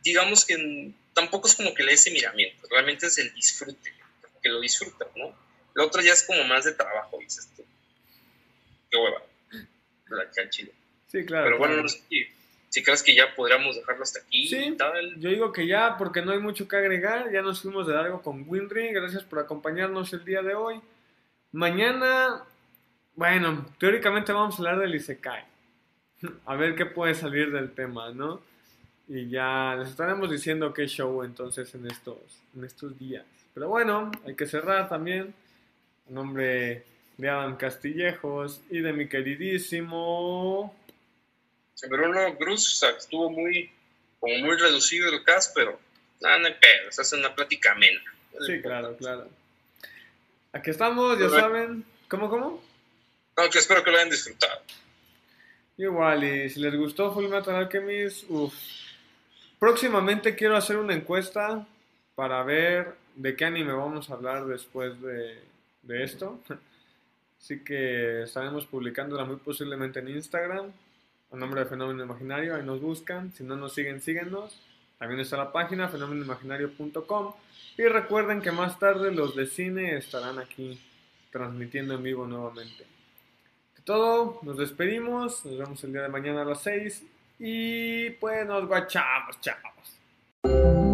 digamos que tampoco es como que le ese miramiento, realmente es el disfrute, que lo disfruta, ¿no? Lo otro ya es como más de trabajo, dices tú. Qué hueva, la canchilla. Sí, claro. Pero bueno, claro. no sé si, si crees que ya podríamos dejarlo hasta aquí Sí, y tal. yo digo que ya, porque no hay mucho que agregar. Ya nos fuimos de largo con Winry. Gracias por acompañarnos el día de hoy. Mañana, bueno, teóricamente vamos a hablar del Isekai. A ver qué puede salir del tema, ¿no? Y ya les estaremos diciendo qué show entonces en estos, en estos días. Pero bueno, hay que cerrar también. En nombre de Adam Castillejos y de mi queridísimo. Bruno Bruce, o sea, estuvo muy, como muy reducido el cast, pero nada, no hay pedo, se hace una plática amena. Sí, claro, claro. Aquí estamos, ya saben. ¿Cómo, cómo? No, que espero que lo hayan disfrutado. Igual, y si les gustó Full Metal Alchemist, uff. Próximamente quiero hacer una encuesta para ver de qué anime vamos a hablar después de, de esto. <laughs> Así que estaremos publicándola muy posiblemente en Instagram, a nombre de Fenómeno Imaginario, ahí nos buscan. Si no nos siguen, síguenos. También está la página fenómenoimaginario.com. Y recuerden que más tarde los de cine estarán aquí transmitiendo en vivo nuevamente. De todo, nos despedimos. Nos vemos el día de mañana a las 6. Y pues nos guachamos, chavos.